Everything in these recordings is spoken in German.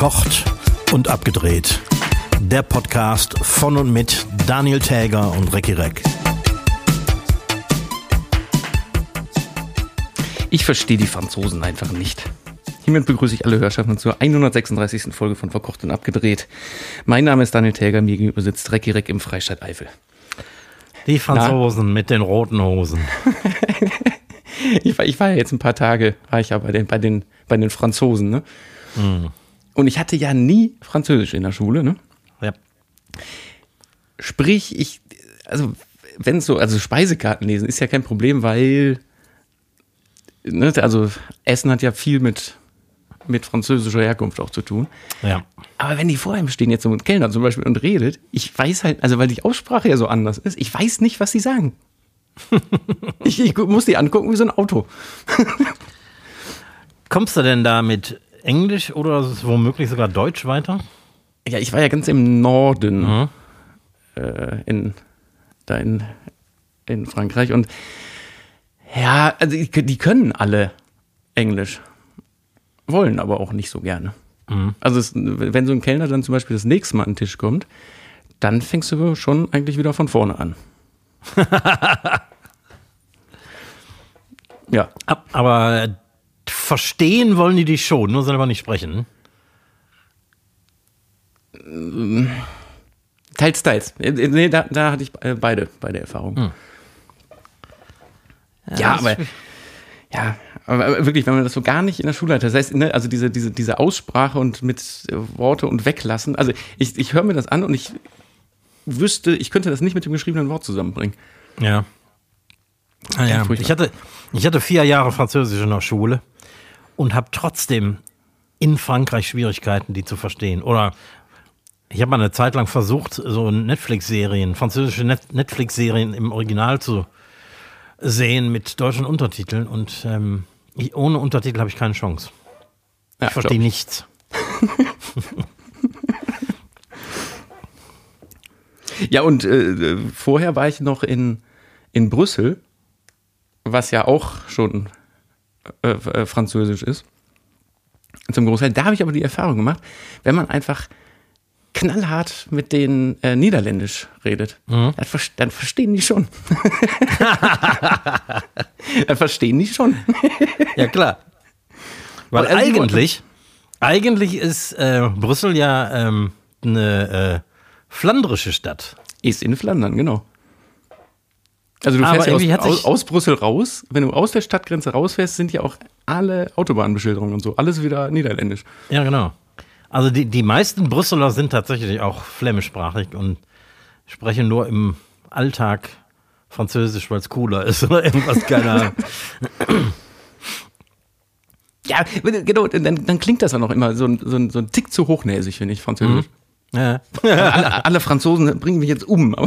Verkocht und abgedreht. Der Podcast von und mit Daniel Täger und Recki Reck. Ich verstehe die Franzosen einfach nicht. Hiermit begrüße ich alle Hörschaften zur 136. Folge von Verkocht und Abgedreht. Mein Name ist Daniel Täger, mir gegenüber sitzt Recki Reck im Freistaat Eifel. Die Franzosen Na? mit den roten Hosen. ich, war, ich war ja jetzt ein paar Tage, war ich ja bei den, bei den, bei den Franzosen, ne? Mm. Und ich hatte ja nie Französisch in der Schule, ne? Ja. Sprich, ich, also, wenn so, also Speisekarten lesen ist ja kein Problem, weil, ne, also Essen hat ja viel mit, mit französischer Herkunft auch zu tun. Ja. Aber wenn die vor ihm stehen, jetzt so ein Kellner zum Beispiel, und redet, ich weiß halt, also weil die Aussprache ja so anders ist, ich weiß nicht, was sie sagen. ich, ich muss die angucken wie so ein Auto. Kommst du denn da mit Englisch oder womöglich sogar Deutsch weiter? Ja, ich war ja ganz im Norden, mhm. äh, in, da in, in Frankreich und ja, also die, können alle Englisch, wollen aber auch nicht so gerne. Mhm. Also es, wenn so ein Kellner dann zum Beispiel das nächste Mal an den Tisch kommt, dann fängst du schon eigentlich wieder von vorne an. ja. Aber verstehen wollen die dich schon, nur selber nicht sprechen. Teils, teils. Nee, da, da hatte ich äh, beide, beide Erfahrungen. Hm. Ja, ja aber ja, aber wirklich, wenn man das so gar nicht in der Schule hat, das heißt, ne, also diese, diese, diese Aussprache und mit Worte und weglassen, also ich, ich höre mir das an und ich wüsste, ich könnte das nicht mit dem geschriebenen Wort zusammenbringen. Ja. Ah, ja. Ich, hatte, ich hatte vier Jahre Französisch in der Schule und habe trotzdem in Frankreich Schwierigkeiten, die zu verstehen. Oder ich habe mal eine Zeit lang versucht, so Netflix-Serien, französische Net Netflix-Serien im Original zu sehen mit deutschen Untertiteln und ähm, ich, ohne Untertitel habe ich keine Chance. Ja, ich verstehe nichts. ja, und äh, vorher war ich noch in, in Brüssel, was ja auch schon äh, äh, Französisch ist. Zum Großteil. Da habe ich aber die Erfahrung gemacht, wenn man einfach knallhart mit denen äh, Niederländisch redet, mhm. dann, dann, verstehen die schon. dann verstehen die schon. ja, klar. Weil also, eigentlich, eigentlich ist äh, Brüssel ja ähm, eine äh, flandrische Stadt. Ist in Flandern, genau. Also du fährst ja aus, aus, aus, Brüssel raus. Wenn du aus der Stadtgrenze rausfährst, sind ja auch alle Autobahnbeschilderungen und so. Alles wieder niederländisch. Ja, genau. Also die, die meisten Brüsseler sind tatsächlich auch flämischsprachig und sprechen nur im Alltag Französisch, weil es cooler ist oder irgendwas, keine Ahnung. Ja, genau, dann, dann klingt das dann auch immer so, so, so ein Tick zu hochnäsig, finde ich, Französisch. Mhm. Ja. alle, alle, Franzosen bringen mich jetzt um.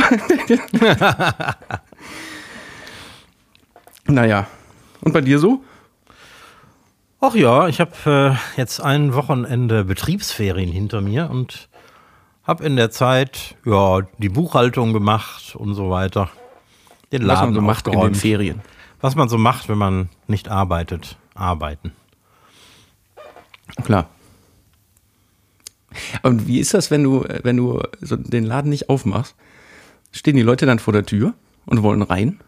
naja. Und bei dir so? Ach ja, ich habe äh, jetzt ein Wochenende Betriebsferien hinter mir und habe in der Zeit ja die Buchhaltung gemacht und so weiter. Den Laden Was man so macht in den Ferien. Was man so macht, wenn man nicht arbeitet. Arbeiten. Klar. Und wie ist das, wenn du, wenn du so den Laden nicht aufmachst? Stehen die Leute dann vor der Tür und wollen rein?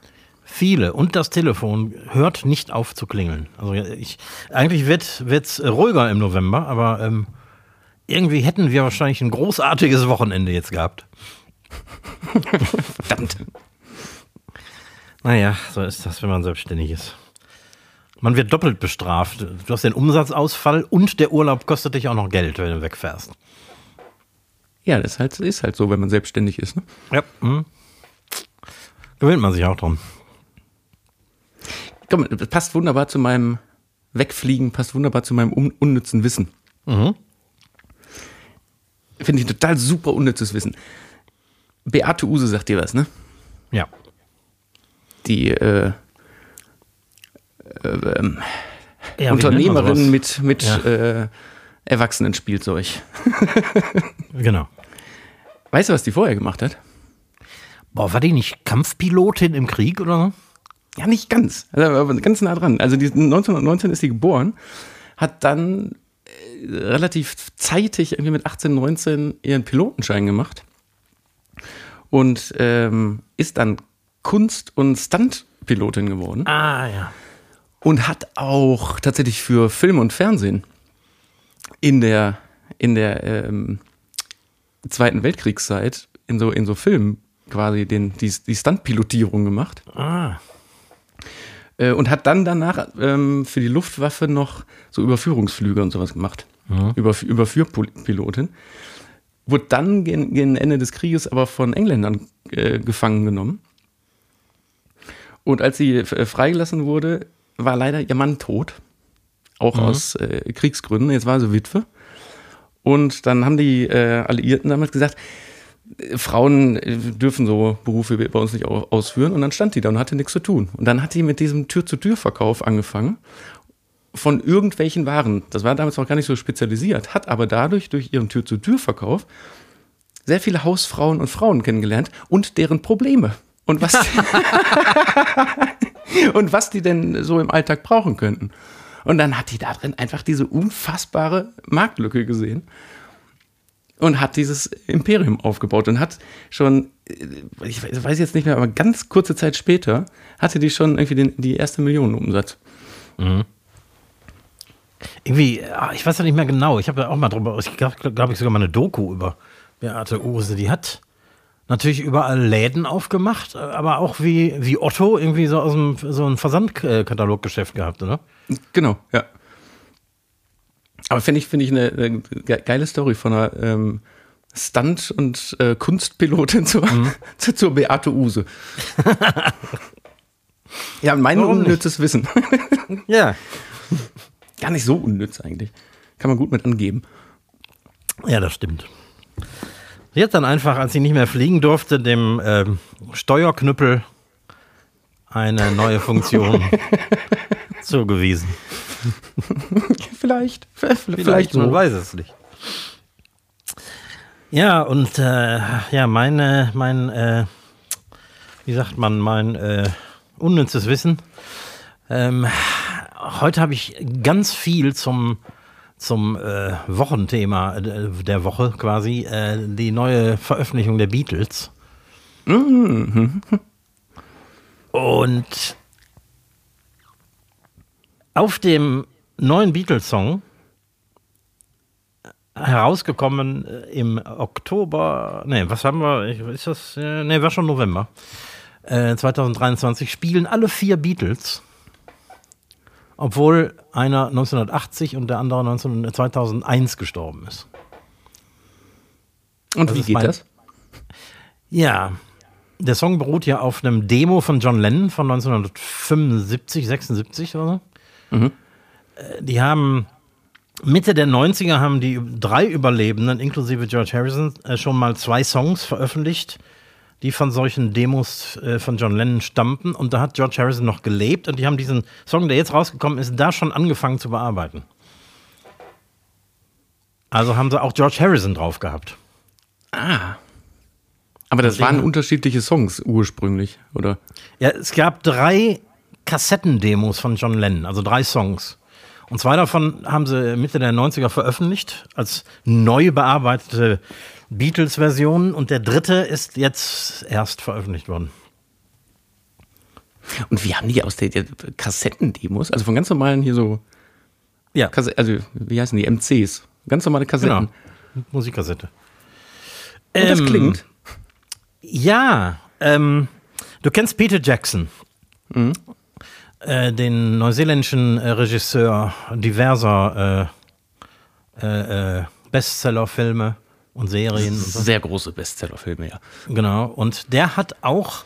Viele und das Telefon hört nicht auf zu klingeln. Also ich, eigentlich wird es ruhiger im November, aber ähm, irgendwie hätten wir wahrscheinlich ein großartiges Wochenende jetzt gehabt. Verdammt. Naja, so ist das, wenn man selbstständig ist. Man wird doppelt bestraft. Du hast den Umsatzausfall und der Urlaub kostet dich auch noch Geld, wenn du wegfährst. Ja, das ist halt, ist halt so, wenn man selbstständig ist. Ne? Ja. Hm. Gewöhnt man sich auch dran. Komm, das passt wunderbar zu meinem Wegfliegen, passt wunderbar zu meinem un unnützen Wissen. Mhm. Finde ich total super unnützes Wissen. Beate Use sagt dir was, ne? Ja. Die äh, äh, ähm, ja, Unternehmerin mit, mit ja. äh, Erwachsenenspielzeug. genau. Weißt du, was die vorher gemacht hat? Boah, war die nicht Kampfpilotin im Krieg oder so? Ja, nicht ganz. Also, ganz nah dran. Also die, 1919 ist sie geboren, hat dann äh, relativ zeitig, irgendwie mit 18, 19, ihren Pilotenschein gemacht und ähm, ist dann Kunst- und Stuntpilotin geworden. Ah, ja. Und hat auch tatsächlich für Film und Fernsehen in der, in der ähm, Zweiten Weltkriegszeit in so, in so Filmen quasi den, die, die Stuntpilotierung gemacht. Ah. Äh, und hat dann danach ähm, für die Luftwaffe noch so Überführungsflüge und sowas gemacht. Mhm. Über, Überführpilotin. Wurde dann gegen, gegen Ende des Krieges aber von Engländern äh, gefangen genommen. Und als sie äh, freigelassen wurde, war leider ihr Mann tot. Auch Mhm. aus äh, Kriegsgründen. Jetzt war sie Witwe. Und dann haben die äh, Alliierten damals gesagt, Frauen äh, dürfen so Berufe bei uns nicht au- ausführen. Und dann stand die da und hatte nichts zu tun. Und dann hat die mit diesem Tür-zu-Tür-Verkauf angefangen von irgendwelchen Waren. Das war damals noch gar nicht so spezialisiert, hat aber dadurch durch ihren Tür-zu-Tür-Verkauf sehr viele Hausfrauen und Frauen kennengelernt und deren Probleme. Und was, und was die denn so im Alltag brauchen könnten. Und dann hat die da drin einfach diese unfassbare Marktlücke gesehen und hat dieses Imperium aufgebaut und hat schon, äh, ich weiß jetzt nicht mehr, aber ganz kurze Zeit später hatte die schon irgendwie den, die erste Million Umsatz. Irgendwie, ah, ich weiß ja nicht mehr genau. Ich habe ja auch mal drüber, ich glaube glaub ich sogar mal eine Doku über Beate Use. Die hat natürlich überall Läden aufgemacht, aber auch wie, wie Otto irgendwie so aus dem so ein Versandkataloggeschäft gehabt, oder? Genau, ja. Aber finde ich, finde ich eine, eine ge- geile Story von einer ähm, Stunt- und äh, Kunstpilotin zur, zur, zur Beate Use. ja, mein Warum nicht? unnützes Wissen. Ja. Gar nicht so unnütz eigentlich. Kann man gut mit angeben. Ja, das stimmt. Sie hat dann einfach, als sie nicht mehr fliegen durfte, dem ähm, Steuerknüppel eine neue Funktion zugewiesen. Vielleicht. Vielleicht, man so. weiß es nicht. Ja, und äh, ja, meine, mein, äh, wie sagt man, mein äh, unnützes Wissen. Ähm, heute habe ich ganz viel zum, zum äh, Wochenthema äh, der Woche quasi, äh, die neue Veröffentlichung der Beatles. Und auf dem neuen Beatles-Song herausgekommen äh, im Oktober, nee, was haben wir, ist das, äh, nee, war schon November, äh, 2023, spielen alle vier Beatles, obwohl einer 1980 und der andere 19, 2001 gestorben ist. Und Das wie ist geht das? Ja, der Song beruht ja auf einem Demo von John Lennon von 1975, 76 oder so. Mhm. Die haben Mitte der 90er haben die drei Überlebenden, inklusive George Harrison, äh, schon mal zwei Songs veröffentlicht, die von solchen Demos äh, von John Lennon stammten. Und da hat George Harrison noch gelebt und die haben diesen Song, der jetzt rausgekommen ist, da schon angefangen zu bearbeiten. Also haben sie auch George Harrison drauf gehabt. Ah. Aber das Deswegen- waren unterschiedliche Songs ursprünglich, oder? Ja, es gab drei Kassettendemos von John Lennon, also drei Songs. Und zwei davon haben sie Mitte der 90er veröffentlicht, als neu bearbeitete Beatles-Versionen. Und der dritte ist jetzt erst veröffentlicht worden. Und wie haben die aus der, der Kassettendemos, also von ganz normalen hier so, Ja, Kasse, also wie heißen die, MCs, ganz normale Kassetten. genau. Musikkassette. Und das Ähm, klingt. Ja, ähm, du kennst Peter Jackson, äh, den neuseeländischen äh, Regisseur diverser äh, äh, äh, Bestsellerfilme und Serien. Und so. Sehr große Bestsellerfilme, ja. Genau. Und der hat auch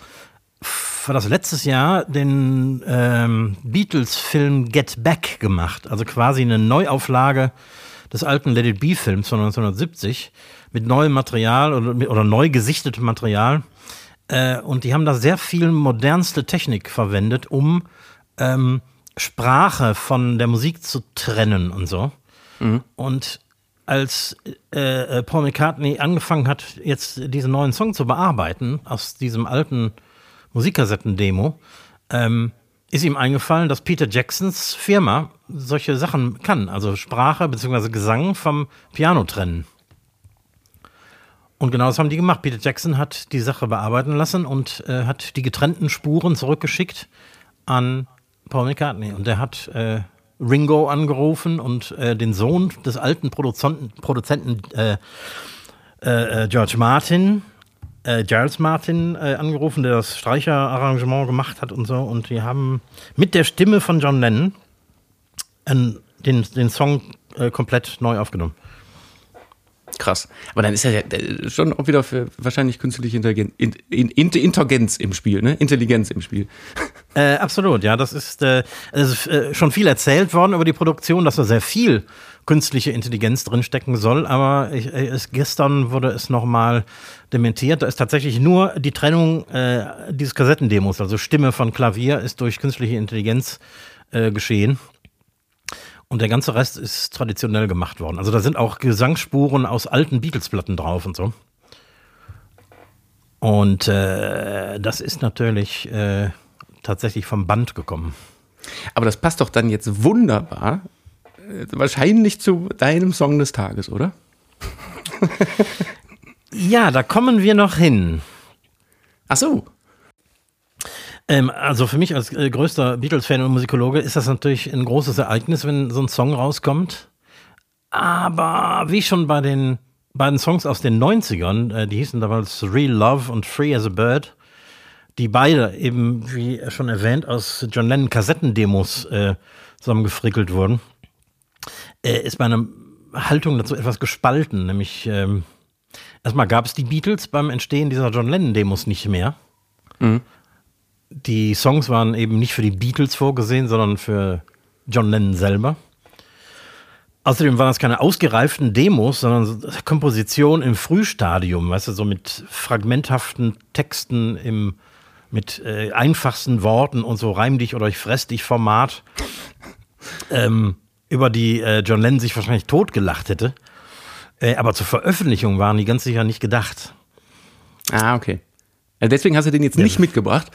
für das letztes Jahr den ähm, Beatles-Film Get Back gemacht. Also quasi eine Neuauflage des alten Let It Be-Films von 1970 mit neuem Material oder, oder neu gesichtetem Material. Äh, und die haben da sehr viel modernste Technik verwendet, um ähm, Sprache von der Musik zu trennen und so. Und als äh, äh, Paul McCartney angefangen hat, jetzt diesen neuen Song zu bearbeiten, aus diesem alten Musikkassetten-Demo, ähm, ist ihm eingefallen, dass Peter Jacksons Firma solche Sachen kann, also Sprache bzw. Gesang vom Piano trennen. Und genau das haben die gemacht. Peter Jackson hat die Sache bearbeiten lassen und äh, hat die getrennten Spuren zurückgeschickt an Paul McCartney. Und der hat äh, Ringo angerufen und äh, den Sohn des alten Produzenten, Produzenten äh, äh, George Martin, äh, Giles Martin angerufen, der das Streicherarrangement gemacht hat und so. Und die haben mit der Stimme von John Lennon den, den Song komplett neu aufgenommen. Krass. Aber dann ist ja schon auch wieder für wahrscheinlich künstliche Intelligenz, Intelligenz im Spiel, ne? Intelligenz im Spiel. Äh, absolut, ja. Das ist, äh, ist äh, schon viel erzählt worden über die Produktion, dass da sehr viel künstliche Intelligenz drinstecken soll. Aber ich, äh, es, gestern wurde es nochmal dementiert. Da ist tatsächlich nur die Trennung äh, dieses Kassettendemos, also Stimme von Klavier, ist durch künstliche Intelligenz äh, geschehen. Und der ganze Rest ist traditionell gemacht worden. Also da sind auch Gesangsspuren aus alten Beatles-Platten drauf und so. Und äh, das ist natürlich äh, tatsächlich vom Band gekommen. Aber das passt doch dann jetzt wunderbar, äh, wahrscheinlich zu deinem Song des Tages, oder? ja, da kommen wir noch hin. Ach so. Ähm, also für mich als äh, größter Beatles-Fan und Musikologe ist das natürlich ein großes Ereignis, wenn so ein Song rauskommt. Aber wie schon bei den beiden Songs aus den 90ern, äh, die hießen damals Real Love und Free as a Bird, die beide eben, wie schon erwähnt, aus John Lennon Kassettendemos äh, zusammengefrickelt wurden, äh, ist meine Haltung dazu etwas gespalten. Nämlich, ähm, erstmal gab es die Beatles beim Entstehen dieser John Lennon-Demos nicht mehr. Mhm die Songs waren eben nicht für die Beatles vorgesehen, sondern für John Lennon selber. Außerdem waren es keine ausgereiften Demos, sondern Komposition im Frühstadium, weißt du, so mit fragmenthaften Texten im, mit äh, einfachsten Worten und so reim dich oder ich fress dich Format, ähm, über die äh, John Lennon sich wahrscheinlich totgelacht hätte. Äh, aber zur Veröffentlichung waren die ganz sicher nicht gedacht. Ah, okay. Also deswegen hast du den jetzt nicht ja. mitgebracht.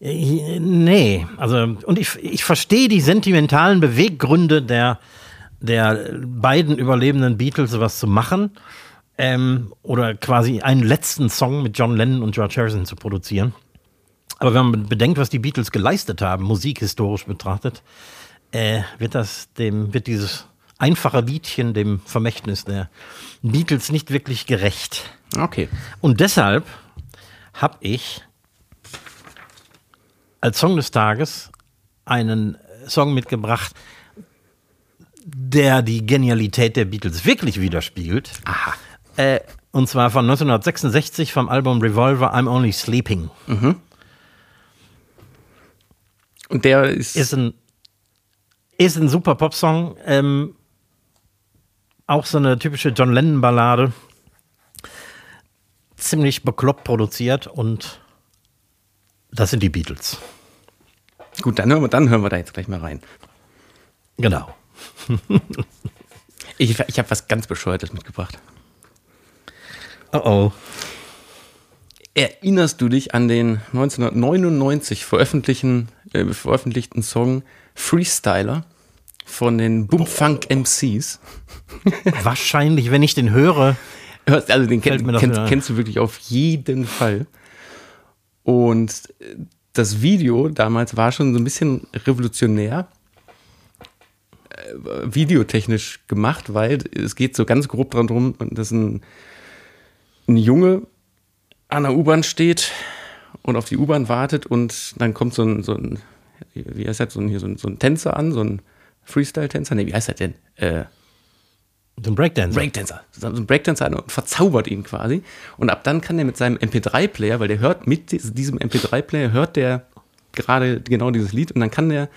Nee, also und ich, ich verstehe die sentimentalen Beweggründe der, der beiden überlebenden Beatles, sowas zu machen. Ähm, oder quasi einen letzten Song mit John Lennon und George Harrison zu produzieren. Aber wenn man bedenkt, was die Beatles geleistet haben, musikhistorisch betrachtet, äh, wird das dem, wird dieses einfache Liedchen dem Vermächtnis der Beatles nicht wirklich gerecht. Okay. Und deshalb habe ich als Song des Tages einen Song mitgebracht, der die Genialität der Beatles wirklich widerspiegelt. Aha. Äh, und zwar von 1966 vom Album Revolver I'm Only Sleeping. Mhm. Und der ist. Ist ein, ist ein super Popsong. Ähm, auch so eine typische John Lennon-Ballade. Ziemlich bekloppt produziert und das sind die Beatles. Gut, dann hören wir, dann hören wir da jetzt gleich mal rein. Genau. ich ich habe was ganz Bescheuertes mitgebracht. Oh oh. Erinnerst du dich an den 1999 veröffentlichten, äh, veröffentlichten Song Freestyler von den Boomfunk MCs? Wahrscheinlich, wenn ich den höre. Also den kenn, kennst, kennst du wirklich auf jeden Fall. Und das Video damals war schon so ein bisschen revolutionär äh, videotechnisch gemacht, weil es geht so ganz grob darum, dass ein, ein Junge an der U-Bahn steht und auf die U-Bahn wartet und dann kommt so ein, so ein wie heißt das, so ein, hier so ein, so ein Tänzer an, so ein Freestyle-Tänzer, nee, wie heißt das denn? Äh, so ein Breakdancer. Breakdancer. So ein Breakdancer und verzaubert ihn quasi. Und ab dann kann er mit seinem MP3-Player, weil der hört mit diesem MP3-Player, hört der gerade genau dieses Lied und dann kann der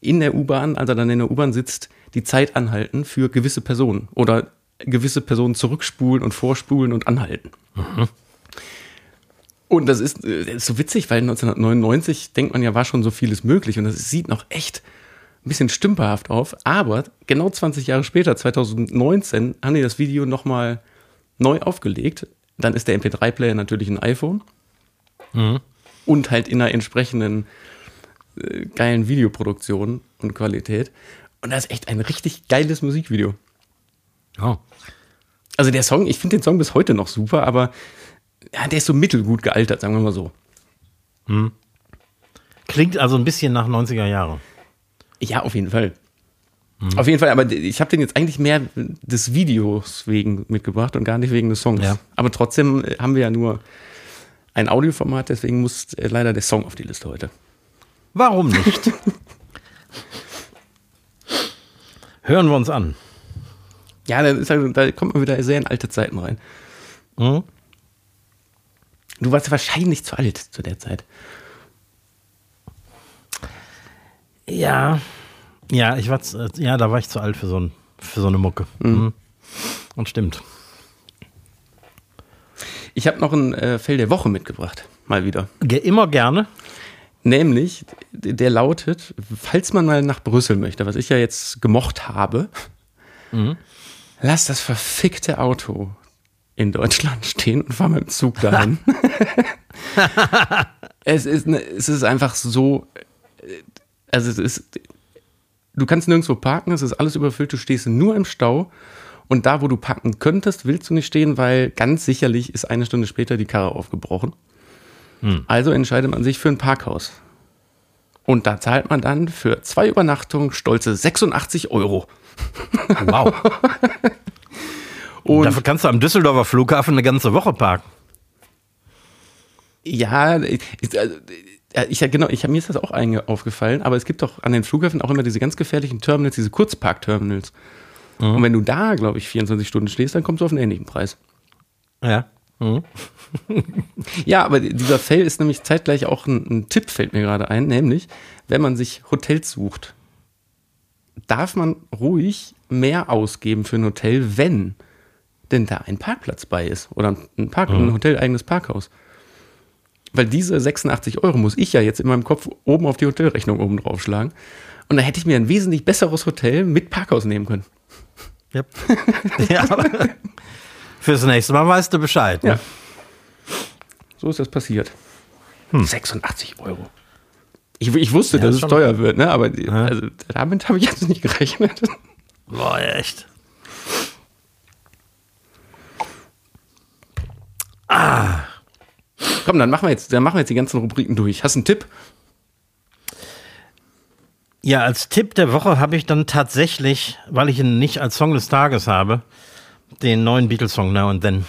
in der U-Bahn, als er dann in der U-Bahn sitzt, die Zeit anhalten für gewisse Personen oder gewisse Personen zurückspulen und vorspulen und anhalten. Mhm. Und das ist, das ist, so witzig, weil 1999 denkt man ja, war schon so vieles möglich und das sieht noch echt ein bisschen stümperhaft auf. Aber genau 20 Jahre später, 2019, haben die das Video nochmal neu aufgelegt. Dann ist der MP3-Player natürlich ein iPhone. Mhm. Und halt in einer entsprechenden äh, geilen Videoproduktion und Qualität. Und das ist echt ein richtig geiles Musikvideo. Oh. Also der Song, ich finde den Song bis heute noch super, aber ja, der ist so mittelgut gealtert, sagen wir mal so. Klingt also ein bisschen nach 90er Jahre. Ja, auf jeden Fall. Auf jeden Fall, aber ich habe den jetzt eigentlich mehr des Videos wegen mitgebracht und gar nicht wegen des Songs. Ja. Aber trotzdem äh, haben wir ja nur ein Audioformat, deswegen muss äh, leider der Song auf die Liste heute. Warum nicht? Hören wir uns an. Ja, halt- da kommt man wieder sehr in alte Zeiten rein. Mhm. Du warst wahrscheinlich zu alt zu der Zeit. Ja. Ja, ich war, zu- ja, da war ich zu alt für so, ein, für so eine Mucke. Mhm. Und stimmt. Ich habe noch ein äh, Fell der Woche mitgebracht, mal wieder. Ge immer gerne. Nämlich, der lautet, falls man mal nach Brüssel möchte, was ich ja jetzt gemocht habe, lass das verfickte Auto in Deutschland stehen und fahr mit dem Zug dahin. es, ist, ne- es ist einfach so, äh, also es ist, du kannst nirgendwo parken, es ist alles überfüllt, du stehst nur im Stau und da, wo du parken könntest, willst du nicht stehen, weil ganz sicherlich ist eine Stunde später die Karre aufgebrochen. Also entscheidet man sich für ein Parkhaus. Und da zahlt man dann für zwei Übernachtungen stolze 86 Euro. Wow. Und Dafür kannst du am Düsseldorfer Flughafen eine ganze Woche parken. ja, also, ja, ich, genau, ich, mir ist das auch aufgefallen, aber es gibt doch an den Flughäfen auch immer diese ganz gefährlichen Terminals, diese Kurzparkterminals. Und wenn du da, glaube ich, 24 Stunden stehst, dann kommst du auf einen ähnlichen Preis. Ja. Mhm. Ja, aber dieser Fail ist nämlich zeitgleich auch ein, ein Tipp, fällt mir gerade ein, nämlich, wenn man sich Hotels sucht, darf man ruhig mehr ausgeben für ein Hotel, wenn denn da ein Parkplatz bei ist oder ein, Park, ein hoteleigenes Parkhaus. Weil diese 86 Euro muss ich ja jetzt in meinem Kopf oben auf die Hotelrechnung oben draufschlagen. Und da hätte ich mir ein wesentlich besseres Hotel mit Parkhaus nehmen können. Yep. ja. Fürs nächste Mal weißt du Bescheid. Ne? Ja. So ist das passiert. 86 Euro. Ich, ich wusste, Ja, dass es teuer wird, ne? aber die, also, damit habe ich jetzt nicht gerechnet. Boah, echt. Komm, dann machen wir jetzt, dann machen wir jetzt die ganzen Rubriken durch. Hast du einen Tipp? Ja, als Tipp der Woche habe ich dann tatsächlich, weil ich ihn nicht als Song des Tages habe, den neuen Beatles-Song Now and Then.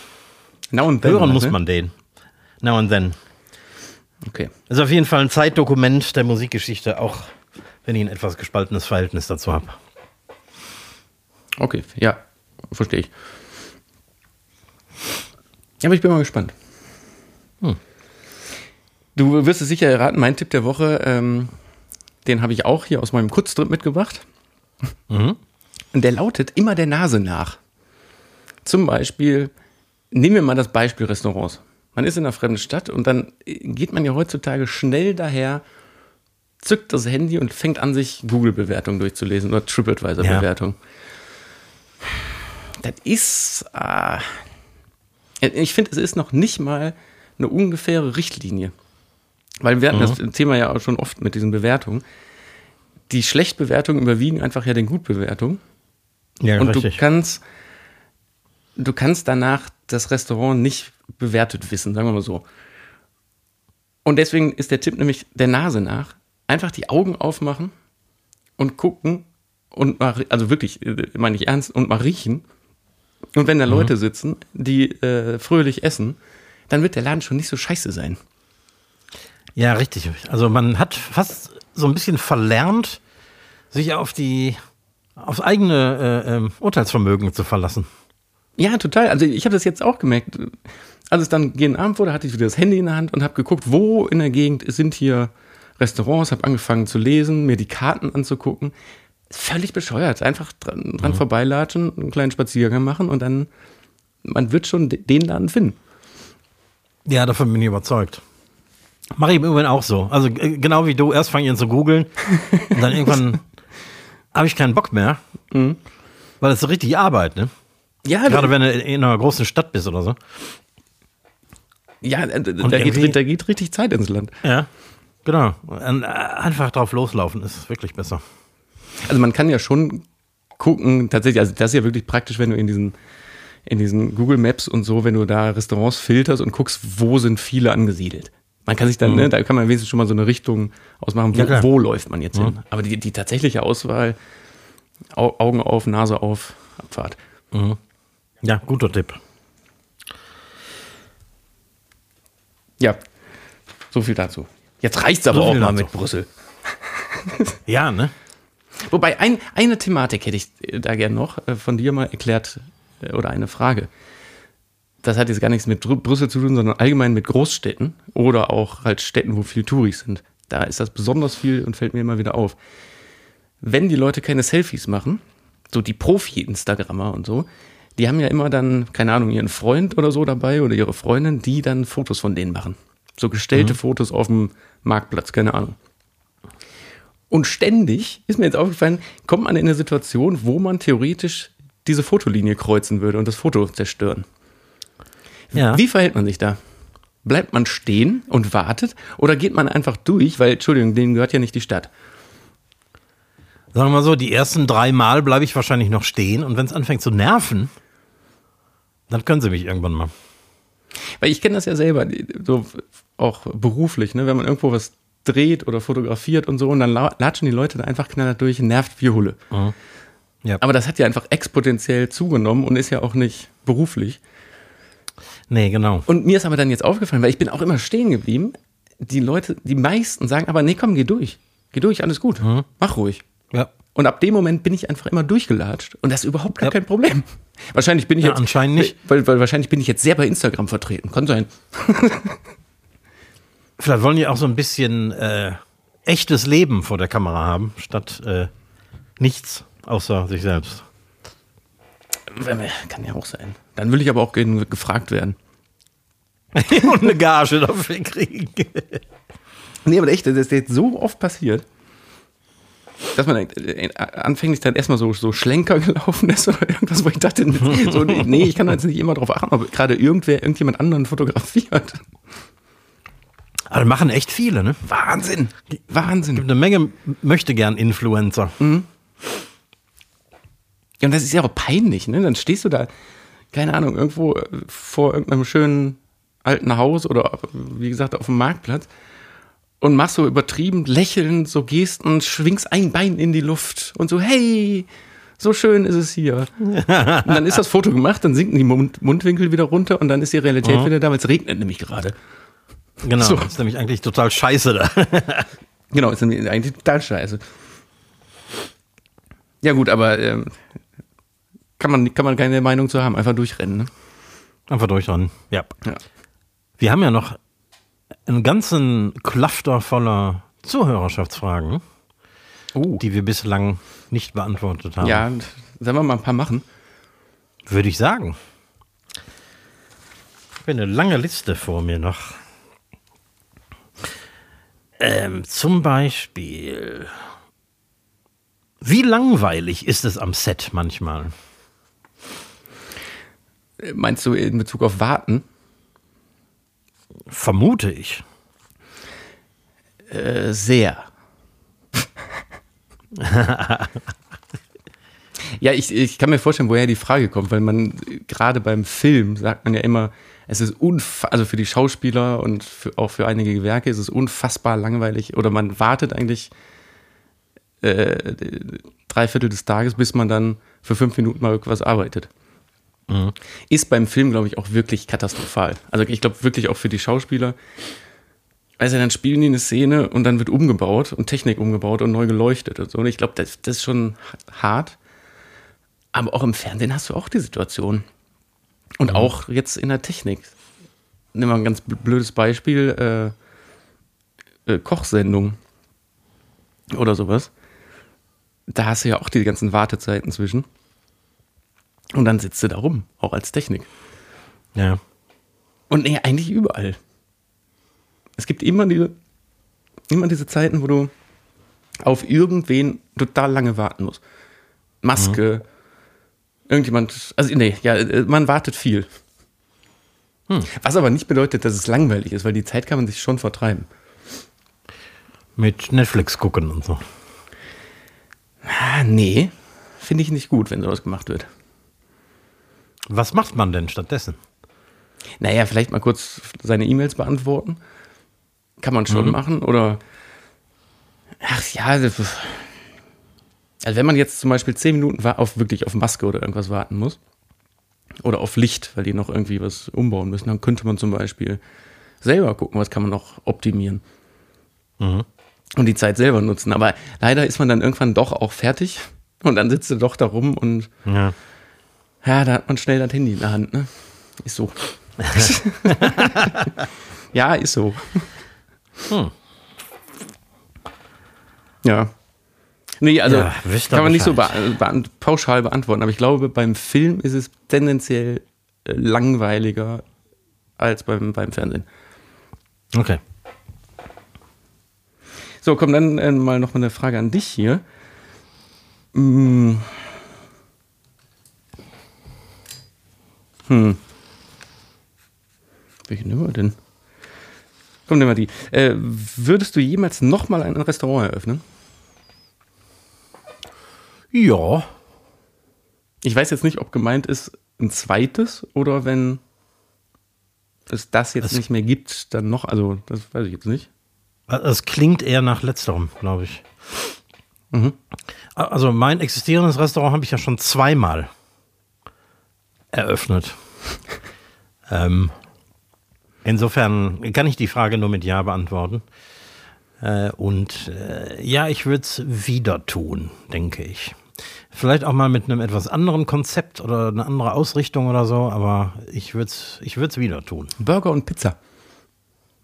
Now und then, Hören halt, muss ne? man den. Now and Then. Okay. Ist auf jeden Fall ein Zeitdokument der Musikgeschichte, auch wenn ich ein etwas gespaltenes Verhältnis dazu habe. Okay, ja, verstehe ich. Ja, aber ich bin mal gespannt. Hm. Du wirst es sicher erraten, mein Tipp der Woche, ähm, den habe ich auch hier aus meinem Kurztrip mitgebracht. Mhm. Und der lautet immer der Nase nach. Zum Beispiel, nehmen wir mal das Beispiel Restaurants. Man ist in einer fremden Stadt und dann geht man ja heutzutage schnell daher, zückt das Handy und fängt an, sich Google-Bewertungen durchzulesen oder TripAdvisor-Bewertungen. Das ist, äh, ich finde, es ist noch nicht mal eine ungefähre Richtlinie. Weil wir hatten das Thema ja auch schon oft mit diesen Bewertungen. Die Schlechtbewertungen überwiegen einfach ja den Gutbewertungen. Ja, Und richtig. du kannst, du kannst danach das Restaurant nicht bewertet wissen, sagen wir mal so. Und deswegen ist der Tipp nämlich der Nase nach. Einfach die Augen aufmachen und gucken und mal, also wirklich, äh, meine ich ernst, und mal riechen. Und wenn da Mhm. Leute sitzen, die äh, fröhlich essen, dann wird der Laden schon nicht so scheiße sein. Ja, richtig. Also man hat fast so ein bisschen verlernt, sich auf die aufs eigene äh, ähm, Urteilsvermögen zu verlassen. Ja, total. Also ich habe das jetzt auch gemerkt. Als es dann gegen Abend wurde, hatte ich wieder das Handy in der Hand und habe geguckt, wo in der Gegend sind hier Restaurants, habe angefangen zu lesen, mir die Karten anzugucken. Völlig bescheuert. Einfach dran, dran vorbeilatschen, einen kleinen Spaziergang machen und dann, man wird schon de- den Laden finden. Ja, davon bin ich überzeugt. Mache ich im Übrigen auch so. Also äh, genau wie du, erst fange ich an zu googeln und dann irgendwann habe ich keinen Bock mehr, weil das ist so richtig Arbeit, ne? Ja, Gerade wenn du in einer großen Stadt bist oder so. ja da, da, Und da, geht, da geht richtig Zeit ins Land. Ja. Genau. Einfach drauf loslaufen ist wirklich besser. Also man kann ja schon gucken, tatsächlich, also das ist ja wirklich praktisch, wenn du in diesen, in diesen Google Maps und so, wenn du da Restaurants filterst und guckst, wo sind viele angesiedelt. Man kann sich dann, mhm. ne, da kann man wenigstens schon mal so eine Richtung ausmachen, wo, ja, wo läuft man jetzt mhm. hin. Aber die, die tatsächliche Auswahl, Augen auf, Nase auf, Abfahrt. Mhm. Ja, guter Tipp. Ja, so viel dazu. Jetzt reicht's aber so auch mal dazu. mit Brüssel. ja, ne? Wobei, ein, eine Thematik hätte ich da gerne noch äh, von dir mal erklärt oder eine Frage. Das hat jetzt gar nichts mit Brüssel zu tun, sondern allgemein mit Großstädten oder auch halt Städten, wo viel Touris sind. Da ist das besonders viel und fällt mir immer wieder auf. Wenn die Leute keine Selfies machen, so die Profi-Instagrammer und so, die haben ja immer dann, keine Ahnung, ihren Freund oder so dabei oder ihre Freundin, die dann Fotos von denen machen. So gestellte mhm. Fotos auf dem Marktplatz, keine Ahnung. Und ständig ist mir jetzt aufgefallen, kommt man in eine Situation, wo man theoretisch diese Fotolinie kreuzen würde und das Foto zerstören. Ja. Wie verhält man sich da? Bleibt man stehen und wartet oder geht man einfach durch, weil, Entschuldigung, denen gehört ja nicht die Stadt. Sagen wir mal so, die ersten drei Mal bleibe ich wahrscheinlich noch stehen und wenn es anfängt zu nerven, dann können sie mich irgendwann mal. Weil ich kenne das ja selber, so auch beruflich, ne? wenn man irgendwo was dreht oder fotografiert und so und dann latschen die Leute da einfach knallhart durch, nervt wie Hulle. Mhm. Ja. Aber das hat ja einfach exponentiell zugenommen und ist ja auch nicht beruflich. Nee, genau. Und mir ist aber dann jetzt aufgefallen, weil ich bin auch immer stehen geblieben. Die Leute, die meisten sagen aber, nee, komm, geh durch. Geh durch, alles gut. Mhm. Mach ruhig. Ja. Und ab dem Moment bin ich einfach immer durchgelatscht. Und das ist überhaupt gar ja. kein Problem. Wahrscheinlich bin ich ja, jetzt. Anscheinend nicht. Weil, weil wahrscheinlich bin ich jetzt sehr bei Instagram vertreten. Kann sein. Vielleicht wollen die auch so ein bisschen äh, echtes Leben vor der Kamera haben, statt äh, nichts außer sich selbst. Kann ja auch sein. Dann will ich aber auch gefragt werden. Und eine Gage dafür kriegen. nee, aber echt, das ist jetzt so oft passiert dass man äh, anfänglich dann erstmal so, so Schlenker gelaufen ist oder irgendwas, wo ich dachte, so, nee, ich kann jetzt nicht immer darauf achten, ob gerade irgendwer irgendjemand anderen fotografiert. Aber machen echt viele, ne? Wahnsinn. Wahnsinn. Gibt eine Menge möchte gern Influencer. Mhm. Ja, und das ist ja auch peinlich, ne? Dann stehst du da, keine Ahnung, irgendwo äh, vor irgendeinem schönen alten Haus oder wie gesagt auf dem Marktplatz und machst so übertrieben lächelnd, so Gesten, schwingst ein Bein in die Luft und so, hey, so schön ist es hier. und dann ist das Foto gemacht, dann sinken die Mund Mundwinkel wieder runter und dann ist die Realität mhm. wieder da, weil es regnet nämlich gerade. Genau, so. ist nämlich eigentlich total scheiße da. genau, ist nämlich eigentlich total scheiße. Ja gut, aber ähm, kann, man, kann man keine Meinung zu haben, einfach durchrennen. Ne? Einfach durchrennen, ja. ja. Wir haben ja noch einen ganzen Klafter voller Zuhörerschaftsfragen, uh. die wir bislang nicht beantwortet haben. Ja, sollen wir mal ein paar machen? Würde ich sagen. Ich habe eine lange Liste vor mir noch. Ähm, zum Beispiel, wie langweilig ist es am Set manchmal? Meinst du in Bezug auf Warten? Vermute ich. Äh, sehr. ja, ich, ich kann mir vorstellen, woher die Frage kommt, weil man gerade beim Film sagt man ja immer, es ist unfassbar, also für die Schauspieler und für, auch für einige Gewerke ist es unfassbar langweilig oder man wartet eigentlich äh, drei Viertel des Tages, bis man dann für fünf Minuten mal irgendwas arbeitet. Mhm. Ist beim Film, glaube ich, auch wirklich katastrophal. Also ich glaube wirklich auch für die Schauspieler. Also dann spielen die eine Szene und dann wird umgebaut und Technik umgebaut und neu geleuchtet und so. Und ich glaube, das, das ist schon hart. Aber auch im Fernsehen hast du auch die Situation. Und mhm. auch jetzt in der Technik. Nimm mal ein ganz blödes Beispiel: äh, äh, Kochsendung oder sowas. Da hast du ja auch die ganzen Wartezeiten zwischen. Und dann sitzt du da rum, auch als Technik. Ja. Und nee, eigentlich überall. Es gibt immer diese, immer diese Zeiten, wo du auf irgendwen total lange warten musst. Maske, mhm. irgendjemand, also nee, ja, man wartet viel. Hm. Was aber nicht bedeutet, dass es langweilig ist, weil die Zeit kann man sich schon vertreiben. Mit Netflix gucken und so. Ah, nee, finde ich nicht gut, wenn sowas gemacht wird. Was macht man denn stattdessen? Naja, vielleicht mal kurz seine E-Mails beantworten. Kann man schon mhm. machen. Oder, ach ja, also wenn man jetzt zum Beispiel zehn Minuten auf, wirklich auf Maske oder irgendwas warten muss, oder auf Licht, weil die noch irgendwie was umbauen müssen, dann könnte man zum Beispiel selber gucken, was kann man noch optimieren. Mhm. Und die Zeit selber nutzen. Aber leider ist man dann irgendwann doch auch fertig und dann sitzt du doch da rum und ja, ja da hat man schnell das Handy in der Hand, ne? Ist so. ja, ist so. Hm. Ja. Nee, also ja, kann man nicht so be be pauschal beantworten, aber ich glaube, beim Film ist es tendenziell äh, langweiliger als beim, beim Fernsehen. Okay. So, komm, dann äh, mal noch mal eine Frage an dich hier. Hm. Hm. Welche nehmen wir denn? Komm, nehmen wir die. Äh, würdest du jemals nochmal ein Restaurant eröffnen? Ja. Ich weiß jetzt nicht, ob gemeint ist ein zweites oder wenn es das jetzt es nicht mehr gibt, dann noch, also das weiß ich jetzt nicht. Es klingt eher nach letzterem, glaube ich. Mhm. Also mein existierendes Restaurant habe ich ja schon zweimal eröffnet. ähm, insofern kann ich die Frage nur mit Ja beantworten. Äh, und äh, ja, ich würde es wieder tun, denke ich. Vielleicht auch mal mit einem etwas anderen Konzept oder eine andere Ausrichtung oder so, aber ich würde es ich würd's wieder tun. Burger und Pizza.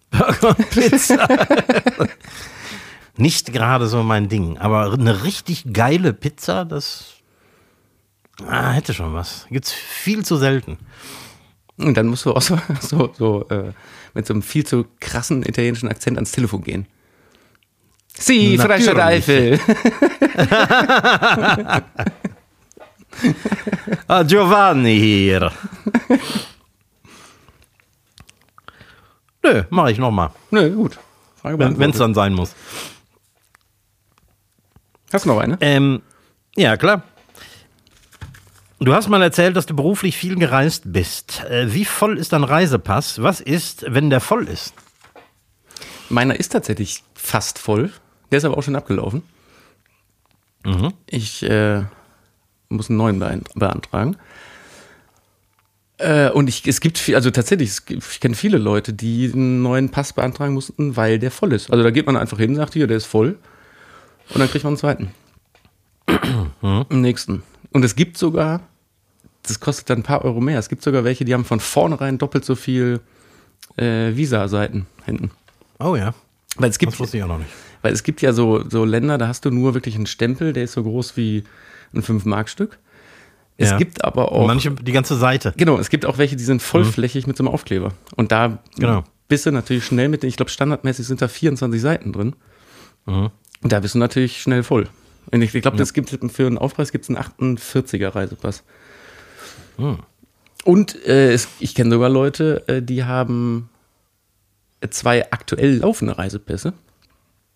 Burger und Pizza. Nicht gerade so mein Ding, aber eine richtig geile Pizza, das ah, hätte schon was. Gibt's viel zu selten. Und dann musst du auch so, so, so äh, mit so einem viel zu krassen italienischen Akzent ans Telefon gehen. Sie, Freistadt Eifel. ah, Giovanni hier. Nö, mache ich nochmal. Nö, gut. Wenn es dann sein muss. Hast du noch eine? Ähm, ja, klar. Du hast mal erzählt, dass du beruflich viel gereist bist. Äh, wie voll ist dein Reisepass? Was ist, wenn der voll ist? Meiner ist tatsächlich fast voll. Der ist aber auch schon abgelaufen. Mhm. Ich äh, muss einen neuen beantragen. Äh, und ich, es gibt, viel, also tatsächlich, ich kenne viele Leute, die einen neuen Pass beantragen mussten, weil der voll ist. Also da geht man einfach hin, sagt hier, der ist voll. Und dann kriegt man einen zweiten. Mhm. Im nächsten. Und es gibt sogar, das kostet dann ein paar Euro mehr, es gibt sogar welche, die haben von vornherein doppelt so viel äh, Visa-Seiten hinten. Oh ja. Weil es gibt, das wusste ich auch noch nicht. Weil es gibt ja so, so Länder, da hast du nur wirklich einen Stempel, der ist so groß wie ein 5-Mark-Stück. Es ja. gibt aber auch. Manche, die ganze Seite. Genau, es gibt auch welche, die sind vollflächig mhm. mit so einem Aufkleber. Und da genau. bist du natürlich schnell mit, ich glaube, standardmäßig sind da 24 Seiten drin. Mhm. Und da bist du natürlich schnell voll. Und ich, ich glaube, ja. das gibt für einen Aufpreis gibt es einen 48er Reisepass. Mhm. Und äh, es, ich kenne sogar Leute, äh, die haben zwei aktuell laufende Reisepässe.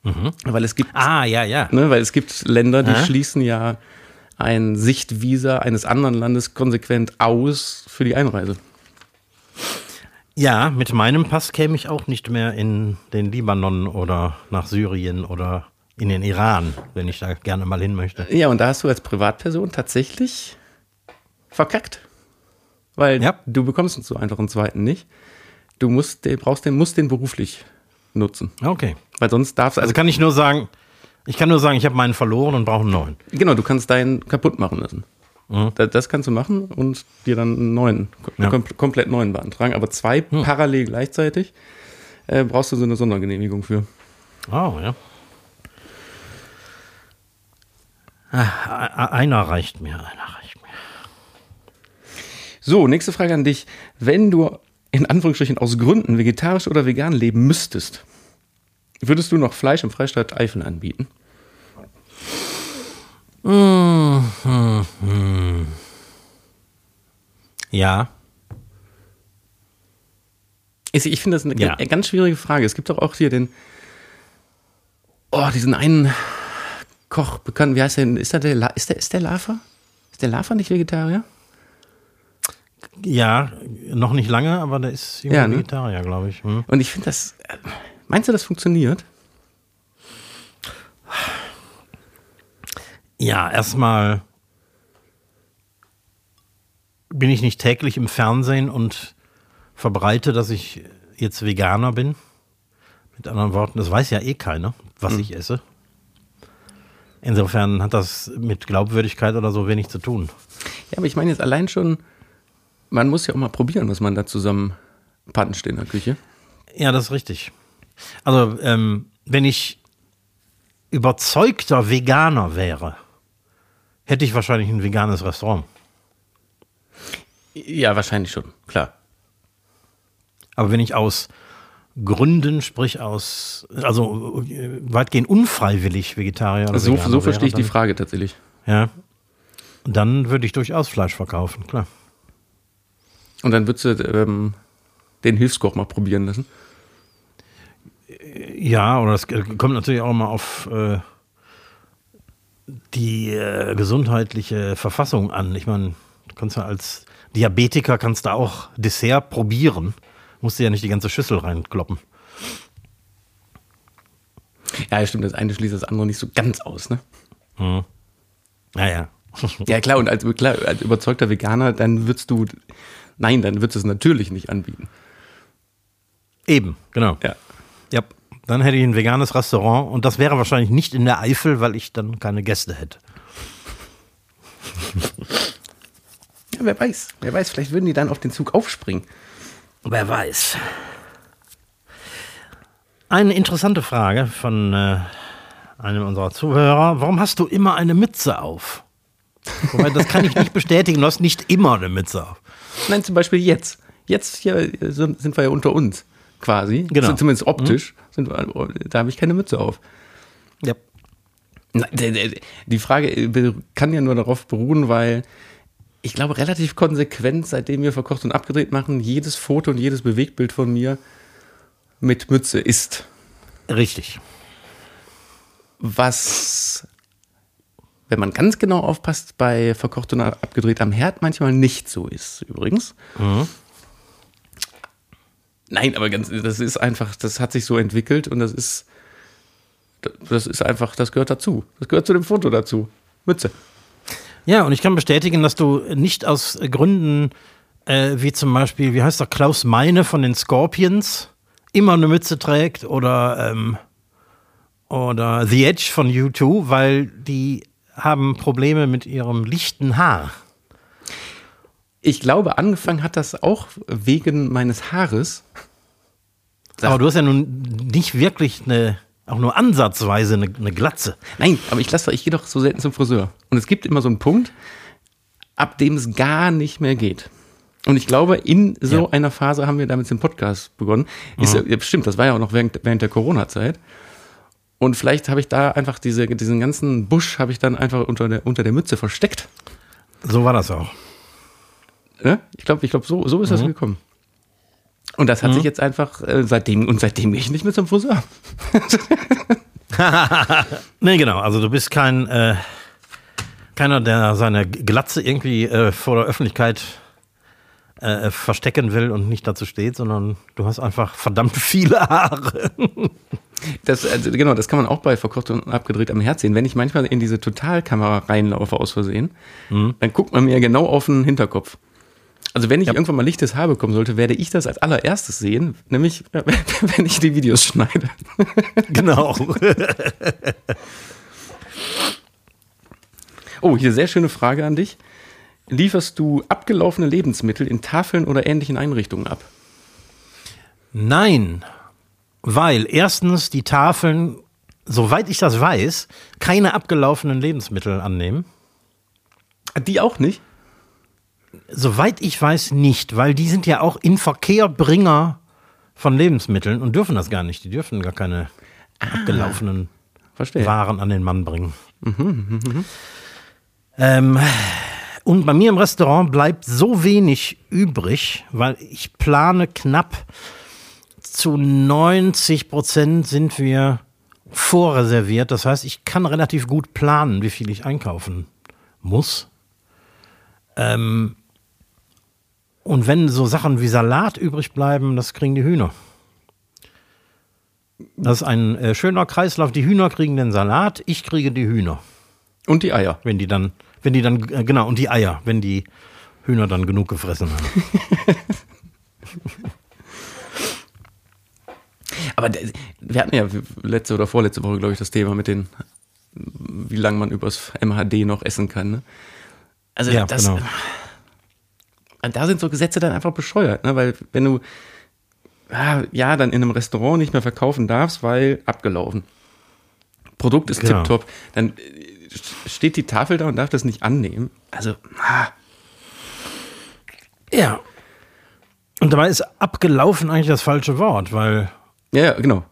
Mhm. Weil es gibt. Ah, ja, ja. Ne, weil es gibt Länder, die ah. schließen ja ein Sichtvisa eines anderen Landes konsequent aus für die Einreise. Ja, mit meinem Pass käme ich auch nicht mehr in den Libanon oder nach Syrien oder in den Iran, wenn ich da gerne mal hin möchte. Ja, und da hast du als Privatperson tatsächlich verkackt. Weil ja. du bekommst so einfach einen zweiten nicht. Du musst, brauchst den, musst den beruflich nutzen. Okay. Weil sonst darfst du. Also kann ich nur sagen, ich kann nur sagen, ich habe meinen verloren und brauche einen neuen. Genau, du kannst deinen kaputt machen lassen. Mhm. Das, das, kannst du machen und dir dann einen neuen, ja. kom komplett neuen beantragen. Aber zwei mhm. parallel gleichzeitig äh, brauchst du so eine Sondergenehmigung für. Oh, ja. Ah, einer reicht mir, einer reicht mir. So, nächste Frage an dich. Wenn du in Anführungsstrichen aus Gründen vegetarisch oder vegan leben müsstest, würdest du noch Fleisch im Freistaat Eifel anbieten? Mmh, mmh, Ja. Ich, ich finde das eine ja. ganz schwierige Frage. Es gibt doch auch hier den, Oh, diesen einen Koch bekannt, wie heißt der? Ist der, der, ist der, ist der Lava? Ist der Lava nicht Vegetarier? Ja, noch nicht lange, aber der ist Ja, ne? Vegetarier, glaube ich. Hm. Und ich finde das. Meinst du, das funktioniert? Ja, erstmal bin ich nicht täglich im Fernsehen und verbreite, dass ich jetzt Veganer bin. Mit anderen Worten, das weiß ja eh keiner, was ich esse. Insofern hat das mit Glaubwürdigkeit oder so wenig zu tun. Ja, aber ich meine jetzt allein schon, man muss ja auch mal probieren, was man da zusammen panscht in der Küche. Ja, das ist richtig. Also, ähm, wenn ich überzeugter Veganer wäre, hätte ich wahrscheinlich ein veganes Restaurant. Ja, wahrscheinlich schon, klar. Aber wenn ich aus Gründen, sprich aus, also weitgehend unfreiwillig Vegetarier oder So, so verstehe ich wäre, die Frage tatsächlich. dann, Ja. Dann würde ich durchaus Fleisch verkaufen, klar. Und dann würdest du ähm, den Hilfskoch mal probieren lassen. Ja, oder es kommt natürlich auch mal auf äh, die äh, gesundheitliche Verfassung an. Ich meine, du kannst ja als Diabetiker kannst du auch Dessert probieren. Musst du ja nicht die ganze Schüssel reinkloppen. Ja, stimmt, das eine schließt das andere nicht so ganz aus, ne? Naja. Ja, klar, und als, klar, als überzeugter Veganer, dann würdest du, nein, dann würdest du es natürlich nicht anbieten. Eben, genau. Ja. Ja. Dann hätte ich ein veganes Restaurant und das wäre wahrscheinlich nicht in der Eifel, weil ich dann keine Gäste hätte. ja. Wer weiß, wer weiß, vielleicht würden die dann auf den Zug aufspringen. Wer weiß. Eine interessante Frage von äh, einem unserer Zuhörer. Warum hast du immer eine Mütze auf? Wobei, das kann ich nicht bestätigen. Du hast nicht immer eine Mütze auf. Nein, zum Beispiel jetzt. Jetzt hier äh, sind sind wir ja unter uns, quasi. Genau. Zumindest optisch. Sind wir, da habe ich keine Mütze auf. Ja. Die Frage äh, kann ja nur darauf beruhen, weil ich glaube, relativ konsequent, seitdem wir verkocht und abgedreht machen, jedes Foto und jedes Bewegtbild von mir mit Mütze ist. Richtig. Was, wenn man ganz genau aufpasst, bei verkocht und abgedreht am Herd manchmal nicht so ist, übrigens. Nein, aber ganz, das ist einfach, das hat sich so entwickelt und das ist, das ist einfach, das gehört dazu. Das gehört zu dem Foto dazu. Mütze. Ja, und ich kann bestätigen, dass du nicht aus Gründen, äh, wie zum Beispiel, wie heißt der, Klaus Meine von den Scorpions, immer eine Mütze trägt oder, ähm, oder The Edge von U2, weil die haben Probleme mit ihrem lichten Haar. Ich glaube, angefangen hat das auch wegen meines Haares. Aber du hast ja nun nicht wirklich eine, auch nur ansatzweise eine, eine Glatze. Nein, aber ich lasse, ich gehe doch so selten zum Friseur. Und es gibt immer so einen Punkt, ab dem es gar nicht mehr geht. Und ich glaube, in so Ja. einer Phase haben wir damit den Podcast begonnen. Ist, ja, stimmt, das war ja auch noch während, während der Corona-Zeit. Und vielleicht habe ich da einfach diese, diesen ganzen Busch habe ich dann einfach unter der, unter der Mütze versteckt. So war das auch. Ne? Ich glaube, ich glaube, so, so ist das gekommen. Und das hat sich jetzt einfach äh, seitdem und seitdem gehe ich nicht mehr zum Friseur. Nee, genau. Also du bist kein äh, keiner, der seine Glatze irgendwie äh, vor der Öffentlichkeit äh, verstecken will und nicht dazu steht, sondern du hast einfach verdammt viele Haare. Das, also genau, das kann man auch bei verkocht und abgedreht am Herz sehen. Wenn ich manchmal in diese Totalkamera reinlaufe aus Versehen, dann guckt man mir genau auf den Hinterkopf. Also wenn ich irgendwann mal lichtes Haar bekommen sollte, werde ich das als allererstes sehen, nämlich wenn ich die Videos schneide. genau. Oh, hier sehr schöne Frage an dich. Lieferst du abgelaufene Lebensmittel in Tafeln oder ähnlichen Einrichtungen ab? Nein, weil erstens die Tafeln, soweit ich das weiß, keine abgelaufenen Lebensmittel annehmen. Die auch nicht? Soweit ich weiß nicht, weil die sind ja auch in Verkehrbringer von Lebensmitteln und dürfen das gar nicht. Die dürfen gar keine abgelaufenen Verstehe. Waren an den Mann bringen. Ähm, und bei mir im Restaurant bleibt so wenig übrig, weil ich plane knapp zu 90 Prozent sind wir vorreserviert. Das heißt, ich kann relativ gut planen, wie viel ich einkaufen muss. Ähm, und wenn so Sachen wie Salat übrig bleiben, das kriegen die Hühner. Das ist ein äh, schöner Kreislauf. Die Hühner kriegen den Salat, ich kriege die Hühner. Und die Eier. Wenn die dann, wenn die dann, äh, genau, und die Eier, wenn die Hühner dann genug gefressen haben. Aber wir hatten ja letzte oder vorletzte Woche, glaube ich, das Thema mit den, wie lange man übers MHD noch essen kann. Ne? Also ja, das, genau. Da sind so Gesetze dann einfach bescheuert, ne? weil wenn du ja dann in einem Restaurant nicht mehr verkaufen darfst, weil abgelaufen. Produkt ist genau. tiptop, dann äh, steht die Tafel da und darf das nicht annehmen. Also, ah. ja. Und dabei ist abgelaufen eigentlich das falsche Wort, weil ja, ja genau.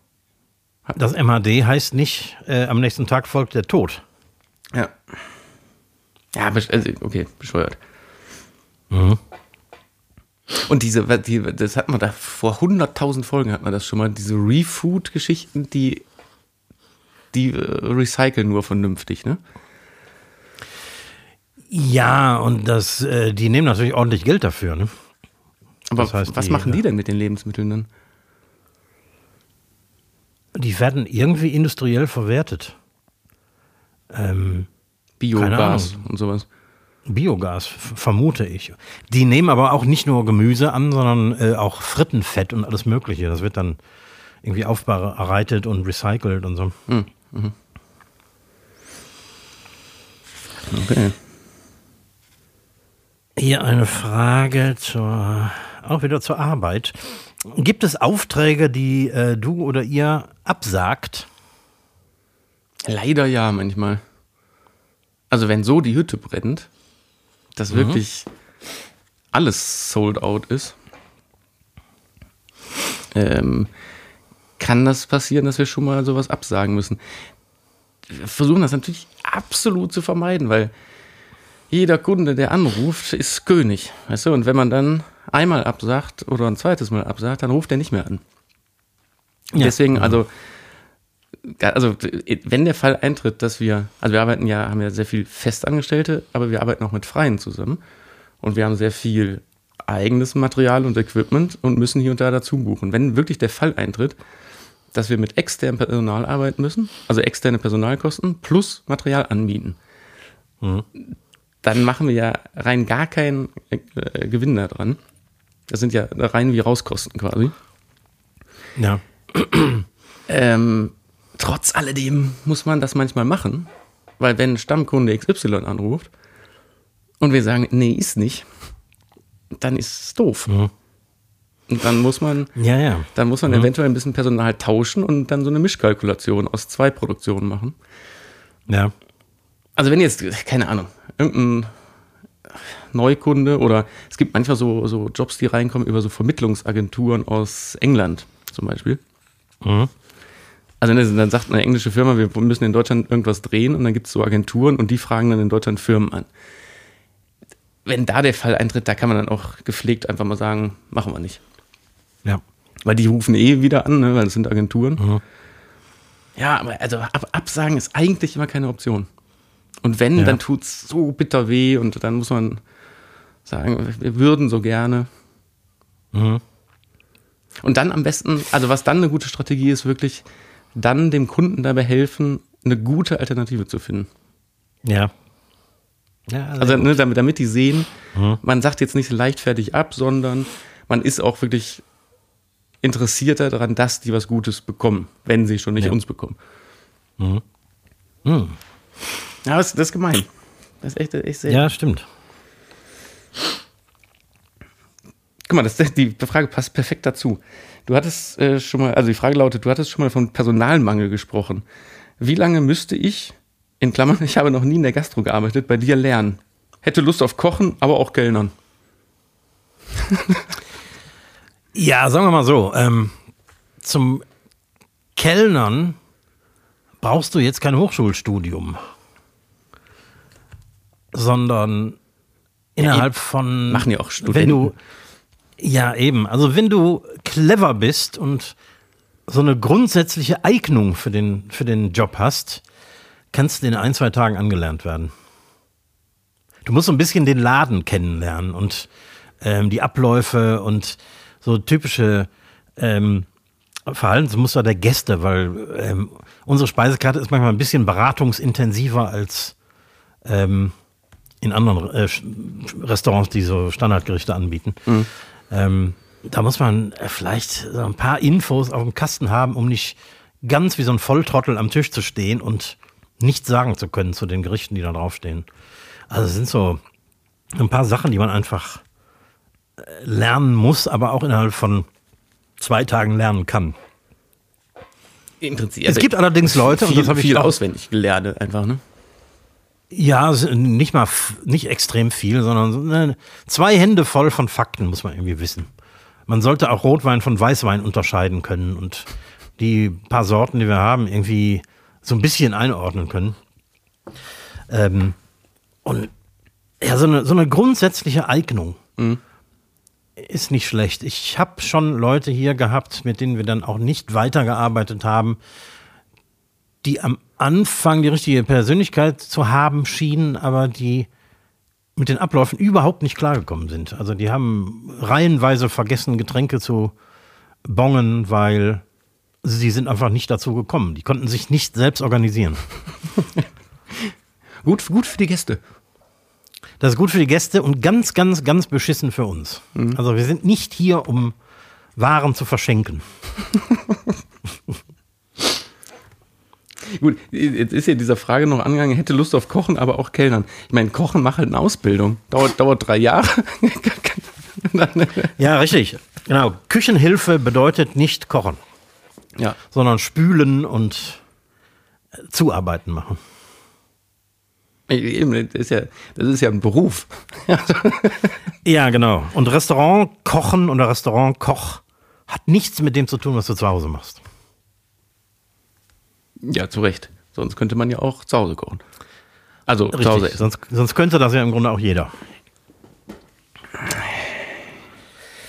Das MHD heißt nicht, äh, am nächsten Tag folgt der Tod. Ja. Ja, also, okay, bescheuert. Mhm. Und diese, die, das hat man da vor 100.000 Folgen hat man das schon mal, diese Refood-Geschichten, die, die äh, recyceln nur vernünftig, ne? Ja, und das, äh, die nehmen natürlich ordentlich Geld dafür, ne? Aber das heißt, was die, machen die denn mit den Lebensmitteln dann? Die werden irgendwie industriell verwertet. Ähm, Biogas und sowas. Biogas, vermute ich. Die nehmen aber auch nicht nur Gemüse an, sondern äh, auch Frittenfett und alles Mögliche. Das wird dann irgendwie aufbereitet und recycelt und so. Mhm. Mhm. Okay. Hier eine Frage zur, auch wieder zur Arbeit. Gibt es Aufträge, die äh, du oder ihr absagt? Leider ja, manchmal. Also wenn so die Hütte brennt, dass mhm. wirklich alles sold out ist, ähm, kann das passieren, dass wir schon mal sowas absagen müssen. Wir versuchen das natürlich absolut zu vermeiden, weil jeder Kunde, der anruft, ist König. Weißt du, und wenn man dann einmal absagt oder ein zweites Mal absagt, dann ruft er nicht mehr an. Ja. Deswegen, also, also, wenn der Fall eintritt, dass wir, also wir arbeiten ja, haben ja sehr viel Festangestellte, aber wir arbeiten auch mit Freien zusammen und wir haben sehr viel eigenes Material und Equipment und müssen hier und da dazu buchen. Wenn wirklich der Fall eintritt, dass wir mit externem Personal arbeiten müssen, also externe Personalkosten plus Material anbieten, mhm. dann machen wir ja rein gar keinen äh, Gewinn daran. Das sind ja rein wie Rauskosten quasi. Ja. Ähm, trotz alledem muss man das manchmal machen, weil wenn Stammkunde XY anruft und wir sagen, nee, ist nicht, dann ist es doof. Mhm. Und dann muss man, ja, ja. dann muss man mhm. eventuell ein bisschen Personal tauschen und dann so eine Mischkalkulation aus zwei Produktionen machen. Ja. Also wenn jetzt, keine Ahnung, irgendein Neukunde oder es gibt manchmal so, so Jobs, die reinkommen über so Vermittlungsagenturen aus England zum Beispiel. Mhm. Also ne, dann sagt eine englische Firma, wir müssen in Deutschland irgendwas drehen und dann gibt es so Agenturen und die fragen dann in Deutschland Firmen an. Wenn da der Fall eintritt, da kann man dann auch gepflegt einfach mal sagen, machen wir nicht. Ja. Weil die rufen eh wieder an, ne, weil das sind Agenturen. Mhm. Ja, aber also ab, Absagen ist eigentlich immer keine Option. Und wenn, ja. dann tut es so bitter weh und dann muss man sagen, wir würden so gerne. Mhm. Und dann am besten, also was dann eine gute Strategie ist, wirklich dann dem Kunden dabei helfen, eine gute Alternative zu finden. Ja. ja also ne, damit, damit die sehen, mhm. man sagt jetzt nicht leichtfertig ab, sondern man ist auch wirklich interessierter daran, dass die was Gutes bekommen, wenn sie schon nicht ja. uns bekommen. Mhm. Mhm. Ja, das, das ist gemein. Das ist echt, echt sehr. Ja, stimmt. Guck mal, das, die Frage passt perfekt dazu. Du hattest äh, schon mal, also die Frage lautet, du hattest schon mal von Personalmangel gesprochen. Wie lange müsste ich, in Klammern, ich habe noch nie in der Gastro gearbeitet, bei dir lernen? Hätte Lust auf Kochen, aber auch Kellnern. ja, sagen wir mal so, ähm, zum Kellnern brauchst du jetzt kein Hochschulstudium, sondern innerhalb von. Machen ja auch Studenten. Wenn du, ja, eben. Also wenn du clever bist und so eine grundsätzliche Eignung für den, für den Job hast, kannst du in ein, zwei Tagen angelernt werden. Du musst so ein bisschen den Laden kennenlernen und ähm, die Abläufe und so typische ähm, Verhaltensmuster der Gäste, weil ähm, unsere Speisekarte ist manchmal ein bisschen beratungsintensiver als ähm, in anderen äh, Restaurants, die so Standardgerichte anbieten. Mhm. Ähm, da muss man äh, vielleicht so ein paar Infos auf dem Kasten haben, um nicht ganz wie so ein Volltrottel am Tisch zu stehen und nichts sagen zu können zu den Gerichten, die da draufstehen. Also es sind so ein paar Sachen, die man einfach äh, lernen muss, aber auch innerhalb von zwei Tagen lernen kann. Interessiert. Es gibt allerdings Leute, viel, und das habe ich viel auswendig gelernt, einfach, ne? Ja, nicht mal nicht extrem viel, sondern ne, zwei Hände voll von Fakten muss man irgendwie wissen. Man sollte auch Rotwein von Weißwein unterscheiden können und die paar Sorten, die wir haben, irgendwie so ein bisschen einordnen können. Ähm, und ja, so eine, so eine grundsätzliche Eignung mhm. ist nicht schlecht. Ich habe schon Leute hier gehabt, mit denen wir dann auch nicht weitergearbeitet haben, die am Anfang die richtige Persönlichkeit zu haben schienen, aber die mit den Abläufen überhaupt nicht klargekommen sind. Also die haben reihenweise vergessen, Getränke zu bongen, weil sie sind einfach nicht dazu gekommen. Die konnten sich nicht selbst organisieren. gut, gut für die Gäste. Das ist gut für die Gäste und ganz, ganz, ganz beschissen für uns. Mhm. Also wir sind nicht hier, um Waren zu verschenken. Gut, jetzt ist ja dieser Frage noch angegangen, hätte Lust auf Kochen, aber auch Kellnern. Ich meine, Kochen macht halt eine Ausbildung. Dauert, dauert drei Jahre. ja, richtig. Genau. Küchenhilfe bedeutet nicht kochen. Ja. Sondern spülen und zuarbeiten machen. Eben, das ist ja, das ist ja ein Beruf. ja, genau. Und Restaurant kochen oder Restaurant Koch hat nichts mit dem zu tun, was du zu Hause machst. Ja, zu Recht. Sonst könnte man ja auch zu Hause kochen. Also Richtig. zu Hause essen. Sonst, sonst könnte das ja im Grunde auch jeder.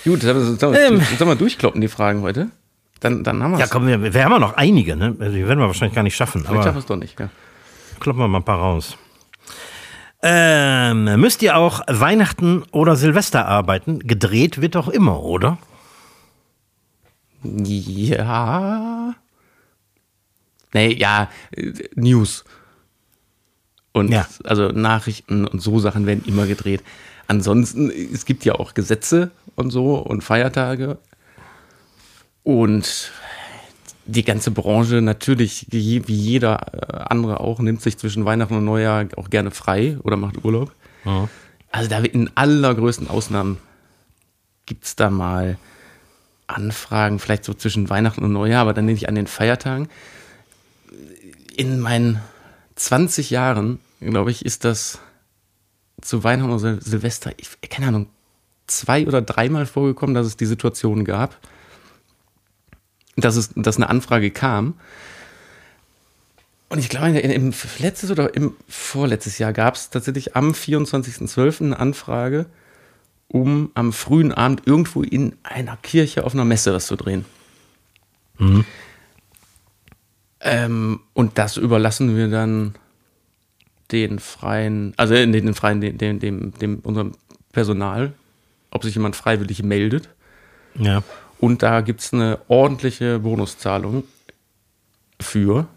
Gut, sollen wir, ähm, sollen wir durchkloppen, die Fragen heute? Dann, dann haben wir Ja, komm, wir, wir haben ja noch einige, ne? Also, die werden wir wahrscheinlich gar nicht schaffen. Vielleicht schaffen wir es doch nicht, ja. Kloppen wir mal ein paar raus. Ähm, müsst ihr auch Weihnachten oder Silvester arbeiten? Gedreht wird doch immer, oder? Ja. Nee, ja, News. Und ja. also Nachrichten und so Sachen werden immer gedreht. Ansonsten, es gibt ja auch Gesetze und so und Feiertage. Und die ganze Branche natürlich, wie jeder äh, andere auch, nimmt sich zwischen Weihnachten und Neujahr auch gerne frei oder macht Urlaub. Ja. Also da in allergrößten Ausnahmen gibt es da mal Anfragen, vielleicht so zwischen Weihnachten und Neujahr, aber dann nicht an den Feiertagen in meinen 20 Jahren, glaube ich, ist das zu Weihnachten oder Silvester, ich, keine Ahnung, zwei oder dreimal vorgekommen, dass es die Situation gab, dass, es, dass eine Anfrage kam. Und ich glaube, im letztes oder im vorletztes Jahr gab es tatsächlich am 24.12. eine Anfrage, um am frühen Abend irgendwo in einer Kirche auf einer Messe was zu drehen. Mhm. Ähm, und das überlassen wir dann den freien, also äh, den freien, dem, dem, dem, dem unserem Personal, ob sich jemand freiwillig meldet. Ja. Und da gibt es eine ordentliche Bonuszahlung für,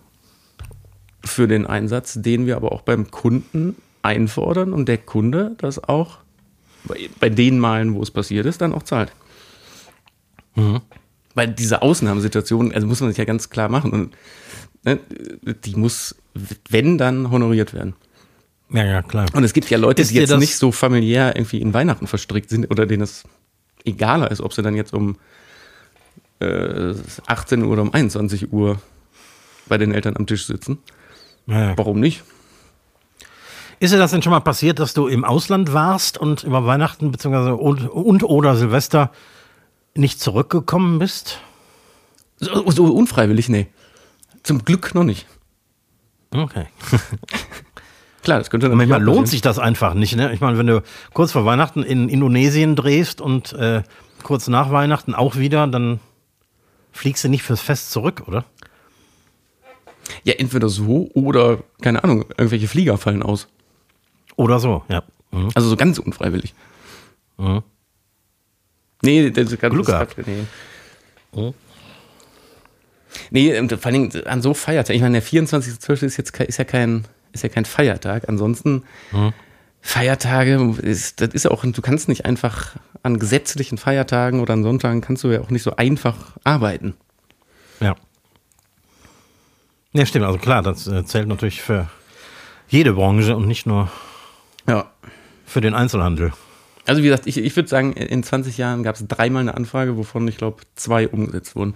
für den Einsatz, den wir aber auch beim Kunden einfordern und der Kunde das auch bei, bei den Malen, wo es passiert ist, dann auch zahlt. Mhm. Weil diese Ausnahmesituation, also muss man sich ja ganz klar machen. Und ne, die muss, wenn, dann honoriert werden. Ja, ja, klar. Und es gibt ja Leute, ist die jetzt nicht so familiär irgendwie in Weihnachten verstrickt sind oder denen es egaler ist, ob sie dann jetzt um äh, 18 Uhr oder um 21 Uhr bei den Eltern am Tisch sitzen. Ja, ja. Warum nicht? Ist dir das denn schon mal passiert, dass du im Ausland warst und über Weihnachten beziehungsweise und, und oder Silvester nicht zurückgekommen bist? So, so unfreiwillig, nee. Zum Glück noch nicht. Okay. Klar, das könnte Manchmal lohnt sich das einfach nicht. Ne? Ich meine, wenn du kurz vor Weihnachten in Indonesien drehst und äh, kurz nach Weihnachten auch wieder, dann fliegst du nicht fürs Fest zurück, oder? Ja, entweder so oder, keine Ahnung, irgendwelche Flieger fallen aus. Oder so, ja. Mhm. Also so ganz unfreiwillig. Mhm. Nee, das ist ganz Glück gehabt. Nee. Mhm. Nee, vor allem an so Feiertag. Ich meine, der 24.12. ist jetzt ist ja kein, ist ja kein Feiertag. Ansonsten mhm. Feiertage, ist, das ist ja auch, du kannst nicht einfach an gesetzlichen Feiertagen oder an Sonntagen kannst du ja auch nicht so einfach arbeiten. Ja. Ja, stimmt. Also klar, das äh, zählt natürlich für jede Branche und nicht nur ja. für den Einzelhandel. Also wie gesagt, ich, ich würde sagen, in 20 Jahren gab es dreimal eine Anfrage, wovon ich glaube zwei umgesetzt wurden.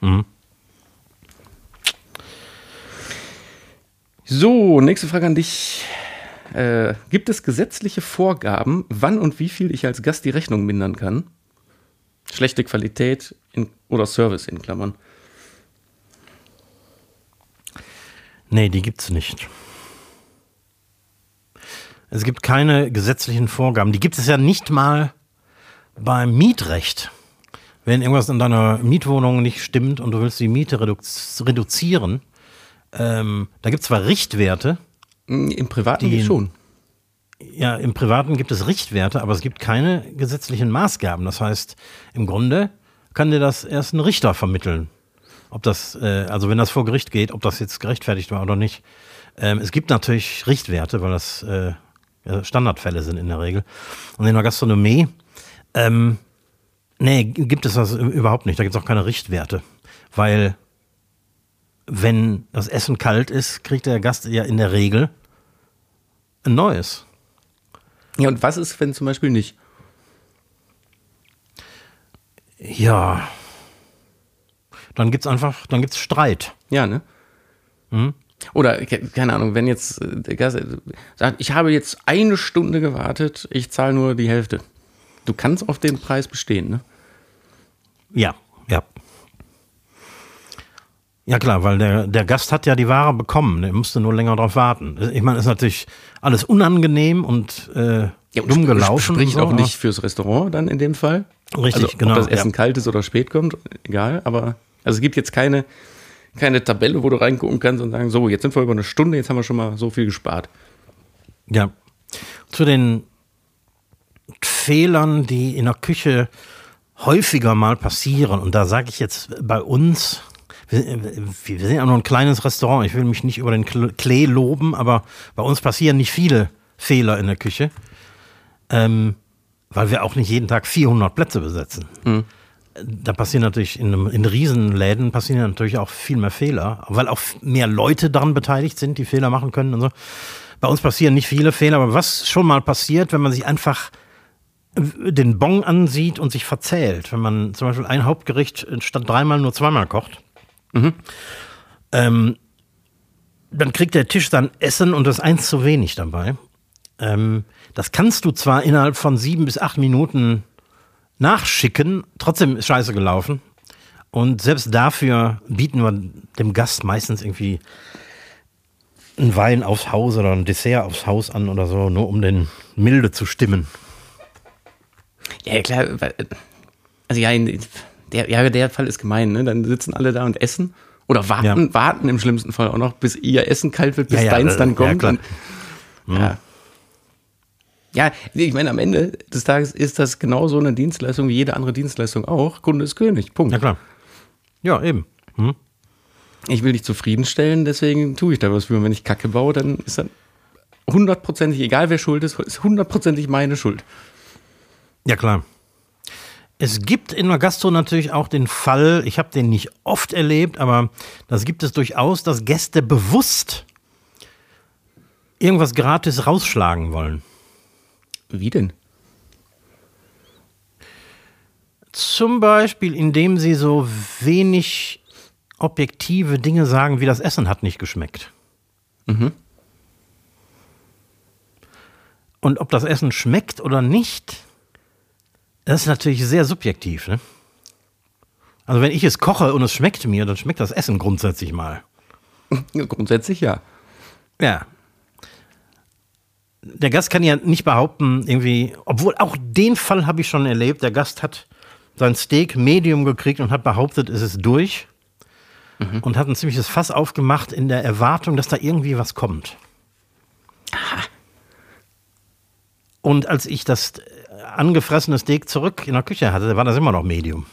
Mhm. So, nächste Frage an dich. Äh, gibt es gesetzliche Vorgaben, wann und wie viel ich als Gast die Rechnung mindern kann? Schlechte Qualität in, oder Service in Klammern. Nee, die gibt es nicht. Es gibt keine gesetzlichen Vorgaben. Die gibt es ja nicht mal beim Mietrecht. Wenn irgendwas in deiner Mietwohnung nicht stimmt und du willst die Miete redu reduzieren, ähm, da gibt es zwar Richtwerte. Hm, Im Privaten die, schon. Ja, im Privaten gibt es Richtwerte, aber es gibt keine gesetzlichen Maßgaben. Das heißt, im Grunde kann dir das erst ein Richter vermitteln. Ob das, äh, also wenn das vor Gericht geht, ob das jetzt gerechtfertigt war oder nicht. Ähm, es gibt natürlich Richtwerte, weil das äh, Standardfälle sind in der Regel. Und in der Gastronomie, ähm, nee, gibt es das überhaupt nicht. Da gibt es auch keine Richtwerte. Weil wenn das Essen kalt ist, kriegt der Gast ja in der Regel ein neues. Ja, und was ist, wenn zum Beispiel nicht? Ja. Dann gibt's einfach, dann gibt's Streit. Ja, ne? Hm? Oder, keine Ahnung, wenn jetzt der Gast sagt, ich habe jetzt eine Stunde gewartet, ich zahle nur die Hälfte. Du kannst auf den Preis bestehen, ne? Ja, ja. Ja klar, weil der, der Gast hat ja die Ware bekommen, der musste nur länger darauf warten. Ich meine, ist natürlich alles unangenehm und, äh, ja, und dumm gelaufen. Spricht so, auch nicht fürs Restaurant dann in dem Fall. Richtig, also, genau. Ob das Essen ja. kalt ist oder spät kommt, egal. Aber also es gibt jetzt keine, keine Tabelle, wo du reingucken kannst und sagen, so, jetzt sind wir über eine Stunde, jetzt haben wir schon mal so viel gespart. Ja. Zu den Fehlern, die in der Küche häufiger mal passieren, und da sage ich jetzt bei uns, wir, sind ja nur ein kleines Restaurant. Ich will mich nicht über den Klee loben, aber bei uns passieren nicht viele Fehler in der Küche, ähm, weil wir auch nicht jeden Tag 400 Plätze besetzen. Mhm. Da passieren natürlich in, in Riesenläden passieren natürlich auch viel mehr Fehler, weil auch mehr Leute daran beteiligt sind, die Fehler machen können und so. Bei uns passieren nicht viele Fehler, aber was schon mal passiert, wenn man sich einfach den Bon ansieht und sich verzählt, wenn man zum Beispiel ein Hauptgericht statt dreimal nur zweimal kocht, Mhm. Ähm, dann kriegt der Tisch dann Essen und das eins zu wenig dabei. Ähm, das kannst du zwar innerhalb von sieben bis acht Minuten nachschicken, trotzdem ist scheiße gelaufen. Und selbst dafür bieten wir dem Gast meistens irgendwie einen Wein aufs Haus oder ein Dessert aufs Haus an oder so, nur um den milde zu stimmen. Ja, klar. Also ja, der, ja, der Fall ist gemein, ne? Dann sitzen alle da und essen. Oder warten, ja. warten im schlimmsten Fall auch noch, bis ihr Essen kalt wird, bis ja, ja, deins dann kommt. Und, mhm. Ja. ich meine, am Ende des Tages ist das genauso eine Dienstleistung wie jede andere Dienstleistung auch. Kunde ist König. Punkt. Ja, klar. Ja, eben. Mhm. Ich will dich zufriedenstellen, deswegen tue ich da was für. Und wenn ich Kacke baue, dann ist das hundertprozentig, egal wer schuld ist, ist hundertprozentig meine Schuld. Ja, klar. Es gibt in der Gastro natürlich auch den Fall, ich habe den nicht oft erlebt, aber das gibt es durchaus, dass Gäste bewusst irgendwas gratis rausschlagen wollen. Wie denn? Zum Beispiel, indem sie so wenig objektive Dinge sagen, wie das Essen hat nicht geschmeckt. Mhm. Und ob das Essen schmeckt oder nicht, das ist natürlich sehr subjektiv, ne? Also wenn ich es koche und es schmeckt mir, dann schmeckt das Essen grundsätzlich mal. grundsätzlich ja. Ja. Der Gast kann ja nicht behaupten, irgendwie, obwohl auch den Fall habe ich schon erlebt, der Gast hat sein Steak Medium gekriegt und hat behauptet, es ist durch. Mhm. Und hat ein ziemliches Fass aufgemacht in der Erwartung, dass da irgendwie was kommt. Aha. Und als ich das angefressene Steak zurück in der Küche hatte, war das immer noch Medium.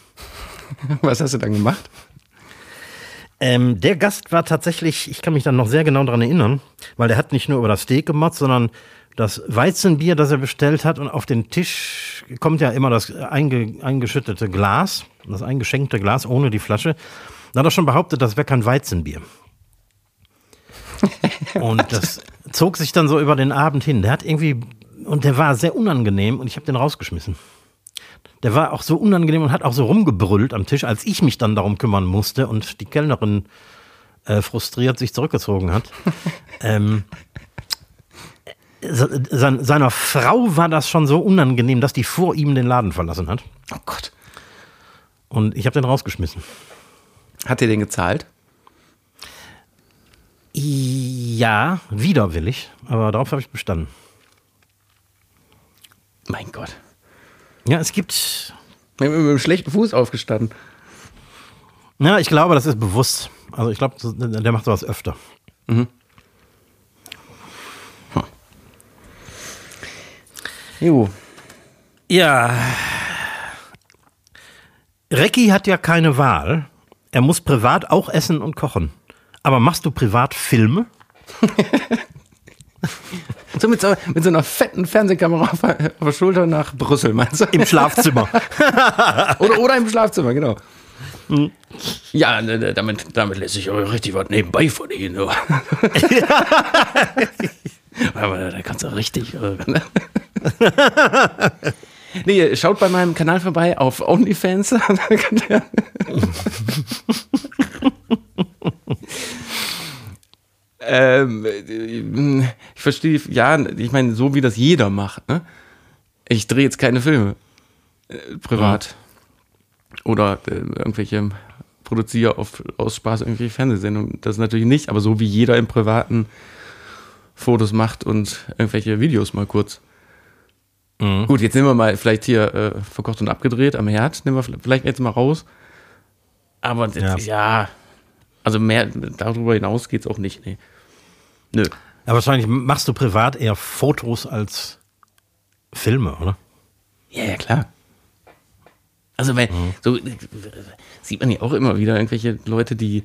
Was hast du dann gemacht? Ähm, der Gast war tatsächlich, ich kann mich dann noch sehr genau daran erinnern, weil der hat nicht nur über das Steak gemotzt, sondern das Weizenbier, das er bestellt hat und auf den Tisch kommt ja immer das einge, eingeschüttete Glas, das eingeschenkte Glas ohne die Flasche. Da hat er schon behauptet, das wäre kein Weizenbier. und das zog sich dann so über den Abend hin. Der hat irgendwie, und der war sehr unangenehm und ich habe den rausgeschmissen. Der war auch so unangenehm und hat auch so rumgebrüllt am Tisch, als ich mich dann darum kümmern musste und die Kellnerin äh, frustriert sich zurückgezogen hat. ähm, seiner Frau war das schon so unangenehm, dass die vor ihm den Laden verlassen hat. Oh Gott. Und ich habe den rausgeschmissen. Hat ihr den gezahlt? Ja, widerwillig, aber darauf habe ich bestanden. Mein Gott. Ja, es gibt. Mit, mit einem schlechten Fuß aufgestanden. Ja, ich glaube, das ist bewusst. Also ich glaube, der macht sowas öfter. Mhm. Jo. Ja. Recki hat ja keine Wahl. Er muss privat auch essen und kochen. Aber machst du privat Filme? So mit, so mit so einer fetten Fernsehkamera auf, auf der Schulter nach Brüssel, meinst du? Im Schlafzimmer. oder, oder im Schlafzimmer, genau. Hm. Ja, ne, ne, damit, damit lässt sich auch richtig was nebenbei verdienen. Aber da kannst du richtig. Äh, ne? Nee, schaut bei meinem Kanal vorbei auf OnlyFans. ähm, ich verstehe, ja, ich meine, so wie das jeder macht. Ne? Ich drehe jetzt keine Filme äh, privat. Mhm. Oder äh, irgendwelche produziere auf, aus Spaß irgendwelche Fernsehsendungen. Das natürlich nicht, aber so wie jeder im Privaten Fotos macht und irgendwelche Videos mal kurz. Mhm. Gut, jetzt nehmen wir mal vielleicht hier äh, verkocht und abgedreht am Herd, nehmen wir vielleicht jetzt mal raus. Aber ja, ja also mehr darüber hinaus geht es auch nicht. Nee. Nö. Ja, wahrscheinlich machst du privat eher Fotos als Filme, oder? Ja, ja, klar. Also, weil, mhm. so sieht man ja auch immer wieder irgendwelche Leute, die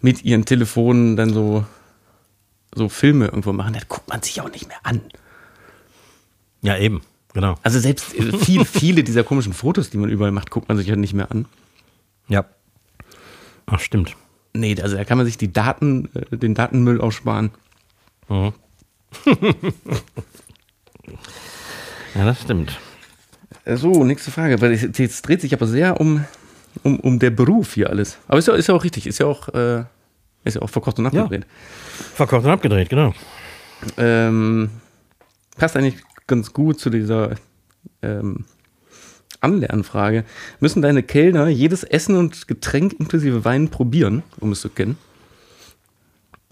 mit ihren Telefonen dann so, so Filme irgendwo machen. Das guckt man sich auch nicht mehr an. Ja, eben. Genau. Also selbst äh, viel, viele dieser komischen Fotos, die man überall macht, guckt man sich ja nicht mehr an. Ja. Ach, stimmt. Nee, also da kann man sich die Daten, äh, den Datenmüll aussparen. Mhm. ja, das stimmt. Äh, so, nächste Frage. Weil jetzt dreht sich aber sehr um, um, um der Beruf hier alles. Aber ist ja, ist ja auch richtig, ist ja auch, äh, ist ja auch verkocht und abgedreht. Ja. Verkocht und abgedreht, genau. Ähm, passt eigentlich ganz gut zu dieser ähm, Anlernfrage. Müssen deine Kellner jedes Essen und Getränk inklusive Wein probieren, um es zu kennen?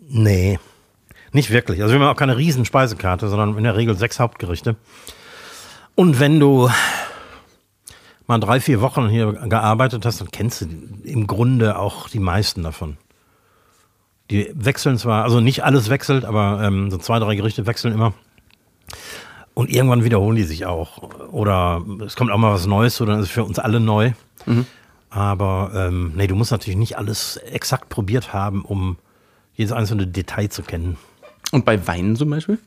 Nee, nicht wirklich. Also wir haben auch keine riesen Speisekarte, sondern in der Regel sechs Hauptgerichte. Und wenn du mal drei, vier Wochen hier gearbeitet hast, dann kennst du im Grunde auch die meisten davon. Die wechseln zwar, also nicht alles wechselt, aber ähm, so zwei, drei Gerichte wechseln immer. Und irgendwann wiederholen die sich auch. Oder es kommt auch mal was Neues, oder ist es für uns alle neu. Mhm. Aber ähm, nee, du musst natürlich nicht alles exakt probiert haben, um jedes einzelne Detail zu kennen. Und bei Weinen zum Beispiel?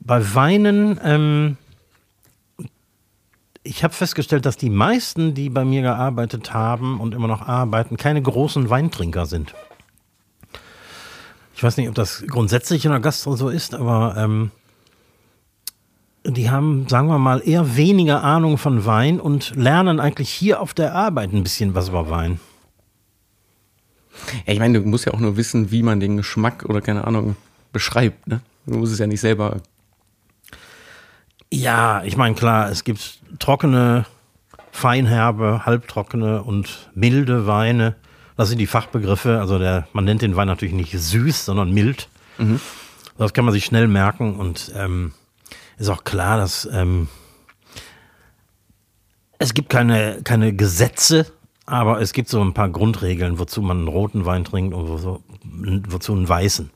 Bei Weinen, ähm, ich habe festgestellt, dass die meisten, die bei mir gearbeitet haben und immer noch arbeiten, keine großen Weintrinker sind. Ich weiß nicht, ob das grundsätzlich in der Gastro so ist, aber ähm, die haben, sagen wir mal, eher weniger Ahnung von Wein und lernen eigentlich hier auf der Arbeit ein bisschen was über Wein. Ja, ich meine, du musst ja auch nur wissen, wie man den Geschmack oder keine Ahnung beschreibt. Ne? Du musst es ja nicht selber. Ja, ich meine, klar, es gibt trockene, feinherbe, halbtrockene und milde Weine. Das sind die Fachbegriffe. Also der, man nennt den Wein natürlich nicht süß, sondern mild. Mhm. Das kann man sich schnell merken und ähm, ist auch klar, dass ähm, Es gibt keine, keine Gesetze, aber es gibt so ein paar Grundregeln, wozu man einen roten Wein trinkt und wozu, wozu einen weißen.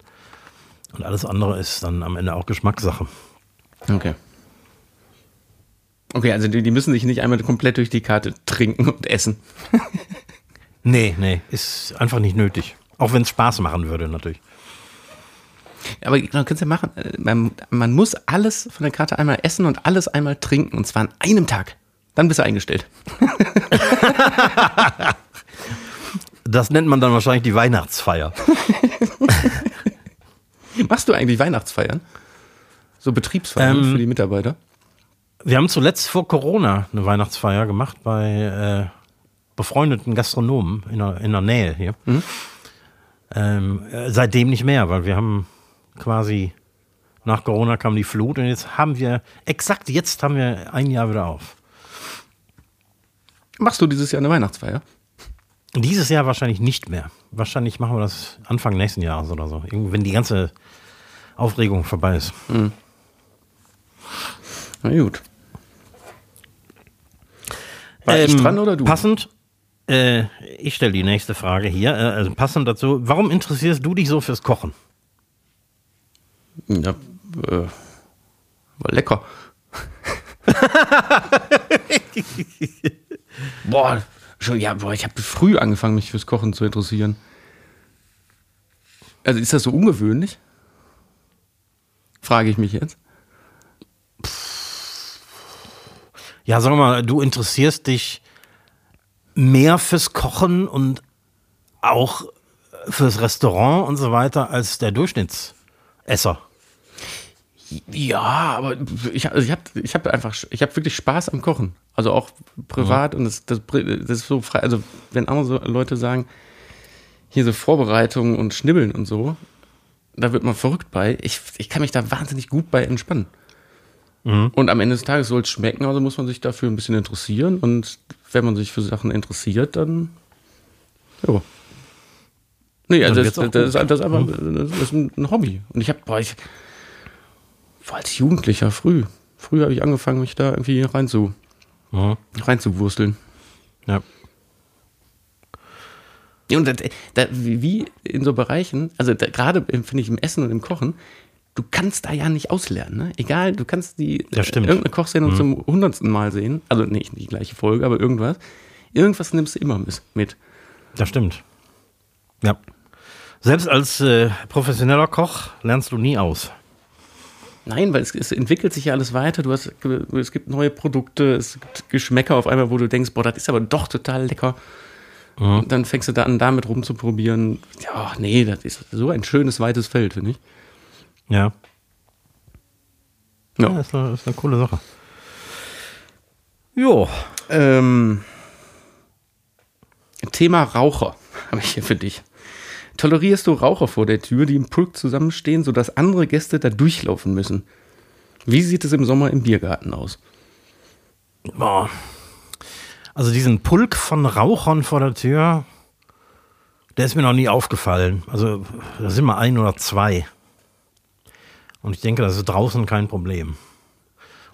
Und alles andere ist dann am Ende auch Geschmackssache. Okay. Okay, also die, die müssen sich nicht einmal komplett durch die Karte trinken und essen. nee, nee, ist einfach nicht nötig. Auch wenn es Spaß machen würde, natürlich. Aber man könnte es ja machen. Man, man, muss alles von der Karte einmal essen und alles einmal trinken. Und zwar an einem Tag. Dann bist du eingestellt. das nennt man dann wahrscheinlich die Weihnachtsfeier. Machst du eigentlich Weihnachtsfeiern? So Betriebsfeiern ähm, für die Mitarbeiter? Wir haben zuletzt vor Corona eine Weihnachtsfeier gemacht bei äh, befreundeten Gastronomen in der, in der Nähe hier. Mhm. Ähm, äh, seitdem nicht mehr, weil wir haben quasi nach Corona kam die Flut und jetzt haben wir, exakt jetzt haben wir ein Jahr wieder auf. Machst du dieses Jahr eine Weihnachtsfeier? Dieses Jahr wahrscheinlich nicht mehr. Wahrscheinlich machen wir das Anfang nächsten Jahres oder so. Wenn die ganze Aufregung vorbei ist. Mhm. Na gut. War ähm, ich dran oder du? Passend, äh, ich stelle die nächste Frage hier. Äh, also passend dazu, warum interessierst du dich so fürs Kochen? Ja, äh, war lecker. boah, schon, ja, boah, ich habe früh angefangen, mich fürs Kochen zu interessieren. Also ist das so ungewöhnlich? Frage ich mich jetzt. Ja, sag mal, du interessierst dich mehr fürs Kochen und auch fürs Restaurant und so weiter als der Durchschnittsesser. Ja, aber ich, also ich habe ich hab einfach, ich habe wirklich Spaß am Kochen. Also auch privat mhm. und das, das, das, ist so frei. Also wenn andere Leute sagen, hier so Vorbereitungen und Schnibbeln und so, da wird man verrückt bei. Ich, ich kann mich da wahnsinnig gut bei entspannen. Mhm. Und am Ende des Tages soll es schmecken, also muss man sich dafür ein bisschen interessieren. Und wenn man sich für Sachen interessiert, dann. Ja. Nee, also das, das, das, ist, das, ist einfach mhm. das ist ein Hobby. Und ich habe, ich war als Jugendlicher früh. Früh habe ich angefangen, mich da irgendwie rein zu, mhm. reinzuwursteln. Ja. Und da, da, wie in so Bereichen, also gerade finde ich im Essen und im Kochen, du kannst da ja nicht auslernen. Ne? Egal, du kannst die ja, irgendeine Kochsendung mhm. zum hundertsten Mal sehen. Also nicht die gleiche Folge, aber irgendwas. Irgendwas nimmst du immer mit. Das stimmt. Ja. Selbst als äh, professioneller Koch lernst du nie aus. Nein, weil es, es, entwickelt sich ja alles weiter. Du hast, es gibt neue Produkte, es gibt Geschmäcker auf einmal, wo du denkst, boah, das ist aber doch total lecker. Mhm. dann fängst du da an, damit rumzuprobieren. Ja, nee, das ist so ein schönes, weites Feld, finde ich. Ja. Ja, ja ist, eine, ist eine coole Sache. Jo. Ähm, Thema Raucher habe ich hier für dich. Tolerierst du Raucher vor der Tür, die im Pulk zusammenstehen, sodass andere Gäste da durchlaufen müssen? Wie sieht es im Sommer im Biergarten aus? Boah. Also diesen Pulk von Rauchern vor der Tür, der ist mir noch nie aufgefallen. Also da sind mal ein oder zwei. Und ich denke, das ist draußen kein Problem.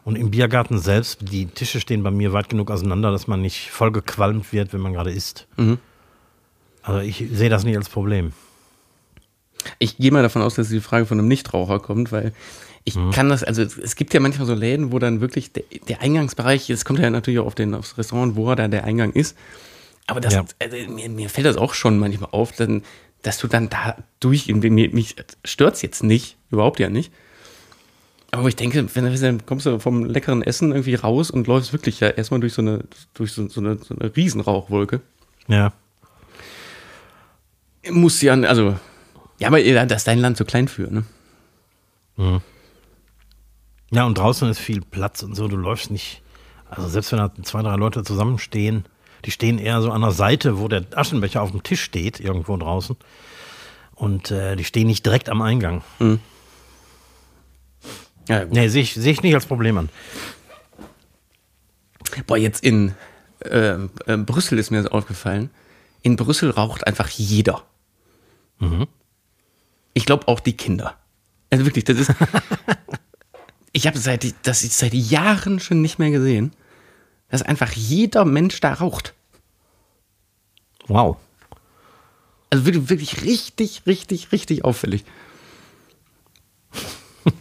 Und im Biergarten selbst, die Tische stehen bei mir weit genug auseinander, dass man nicht voll gequalmt wird, wenn man gerade isst. Mhm. Also ich sehe das nicht als Problem. Ich gehe mal davon aus, dass die Frage von einem Nichtraucher kommt, weil ich mhm. kann das, also es gibt ja manchmal so Läden, wo dann wirklich der, der Eingangsbereich, es kommt ja natürlich auch auf den, aufs Restaurant, wo da der Eingang ist. Aber das, ja. also, mir, mir, fällt das auch schon manchmal auf, dann, dass du dann da durch, mir, mich stört es jetzt nicht, überhaupt ja nicht. Aber ich denke, wenn, dann kommst du vom leckeren Essen irgendwie raus und läufst wirklich ja erstmal durch so eine, durch so, so, eine, so eine Riesenrauchwolke. Ja. Muss ja, also, ja, aber das ist dein Land so klein für, ne? Mhm. Ja, und draußen ist viel Platz und so, du läufst nicht. Also selbst wenn da zwei, drei Leute zusammenstehen, die stehen eher so an der Seite, wo der Aschenbecher auf dem Tisch steht, irgendwo draußen. Und äh, die stehen nicht direkt am Eingang. Mhm. Ja, gut. nee, sehe ich, seh ich nicht als Problem an. Boah, jetzt in äh, äh, Brüssel ist mir das aufgefallen. In Brüssel raucht einfach jeder. Mhm. Ich glaube auch die Kinder. Also wirklich, das ist. ich habe seit das seit Jahren schon nicht mehr gesehen. Dass einfach jeder Mensch da raucht. Wow. Also wirklich, wirklich richtig, richtig, richtig auffällig.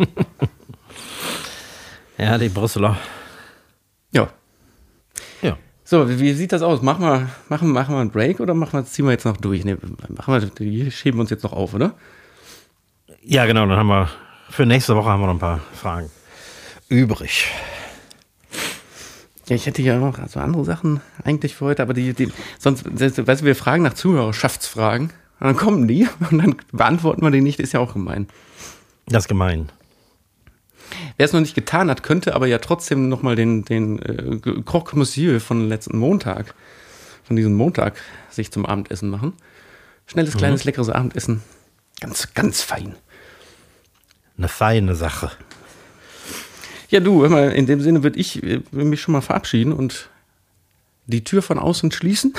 ja, die Brüsseler. Ja. Ja. So, wie, wie sieht das aus? Machen wir, machen, machen wir einen Break oder machen wir, ziehen wir jetzt noch durch? Nee, machen wir, die schieben wir uns jetzt noch auf, oder? Ja, genau, dann haben wir, für nächste Woche haben wir noch ein paar Fragen übrig. Ja, ich hätte ja noch also andere Sachen eigentlich für heute, aber die, die sonst, weißt du, wir fragen nach Zuhörerschaftsfragen, und dann kommen die und dann beantworten wir die nicht, ist ja auch gemein. Das ist gemein. Wer es noch nicht getan hat, könnte aber ja trotzdem nochmal den, den äh, Croque Monsieur von letzten Montag, von diesem Montag, sich zum Abendessen machen. Schnelles, mhm. kleines, leckeres Abendessen. Ganz, ganz fein. Eine feine Sache. Ja, du, in dem Sinne würde ich äh, mich schon mal verabschieden und die Tür von außen schließen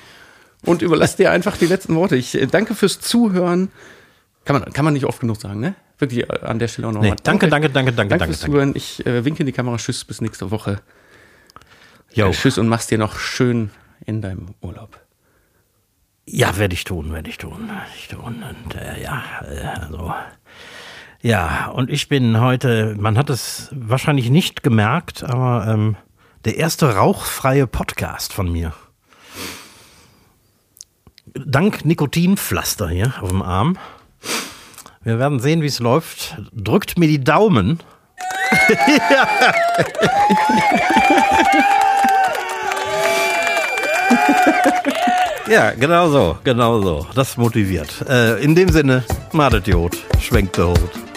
und überlasse dir einfach die letzten Worte. Ich äh, danke fürs Zuhören. Kann man, kann man nicht oft genug sagen, ne? Wirklich äh, an der Stelle auch nochmal. Nee, danke, danke, danke, danke, danke. fürs Zuhören. Ich äh, winke in die Kamera. Tschüss, bis nächste Woche. Äh, tschüss und mach's dir noch schön in deinem Urlaub. Ja, werde ich tun, werde ich tun, werde ich tun. Und äh, ja, also. Ja, und ich bin heute, man hat es wahrscheinlich nicht gemerkt, aber ähm, der erste rauchfreie Podcast von mir. Dank Nikotinpflaster hier auf dem Arm. Wir werden sehen, wie es läuft. Drückt mir die Daumen. ja. genau so, genau so. Das motiviert. Äh, in dem Sinne, Madetiot, schwenkt der Hut.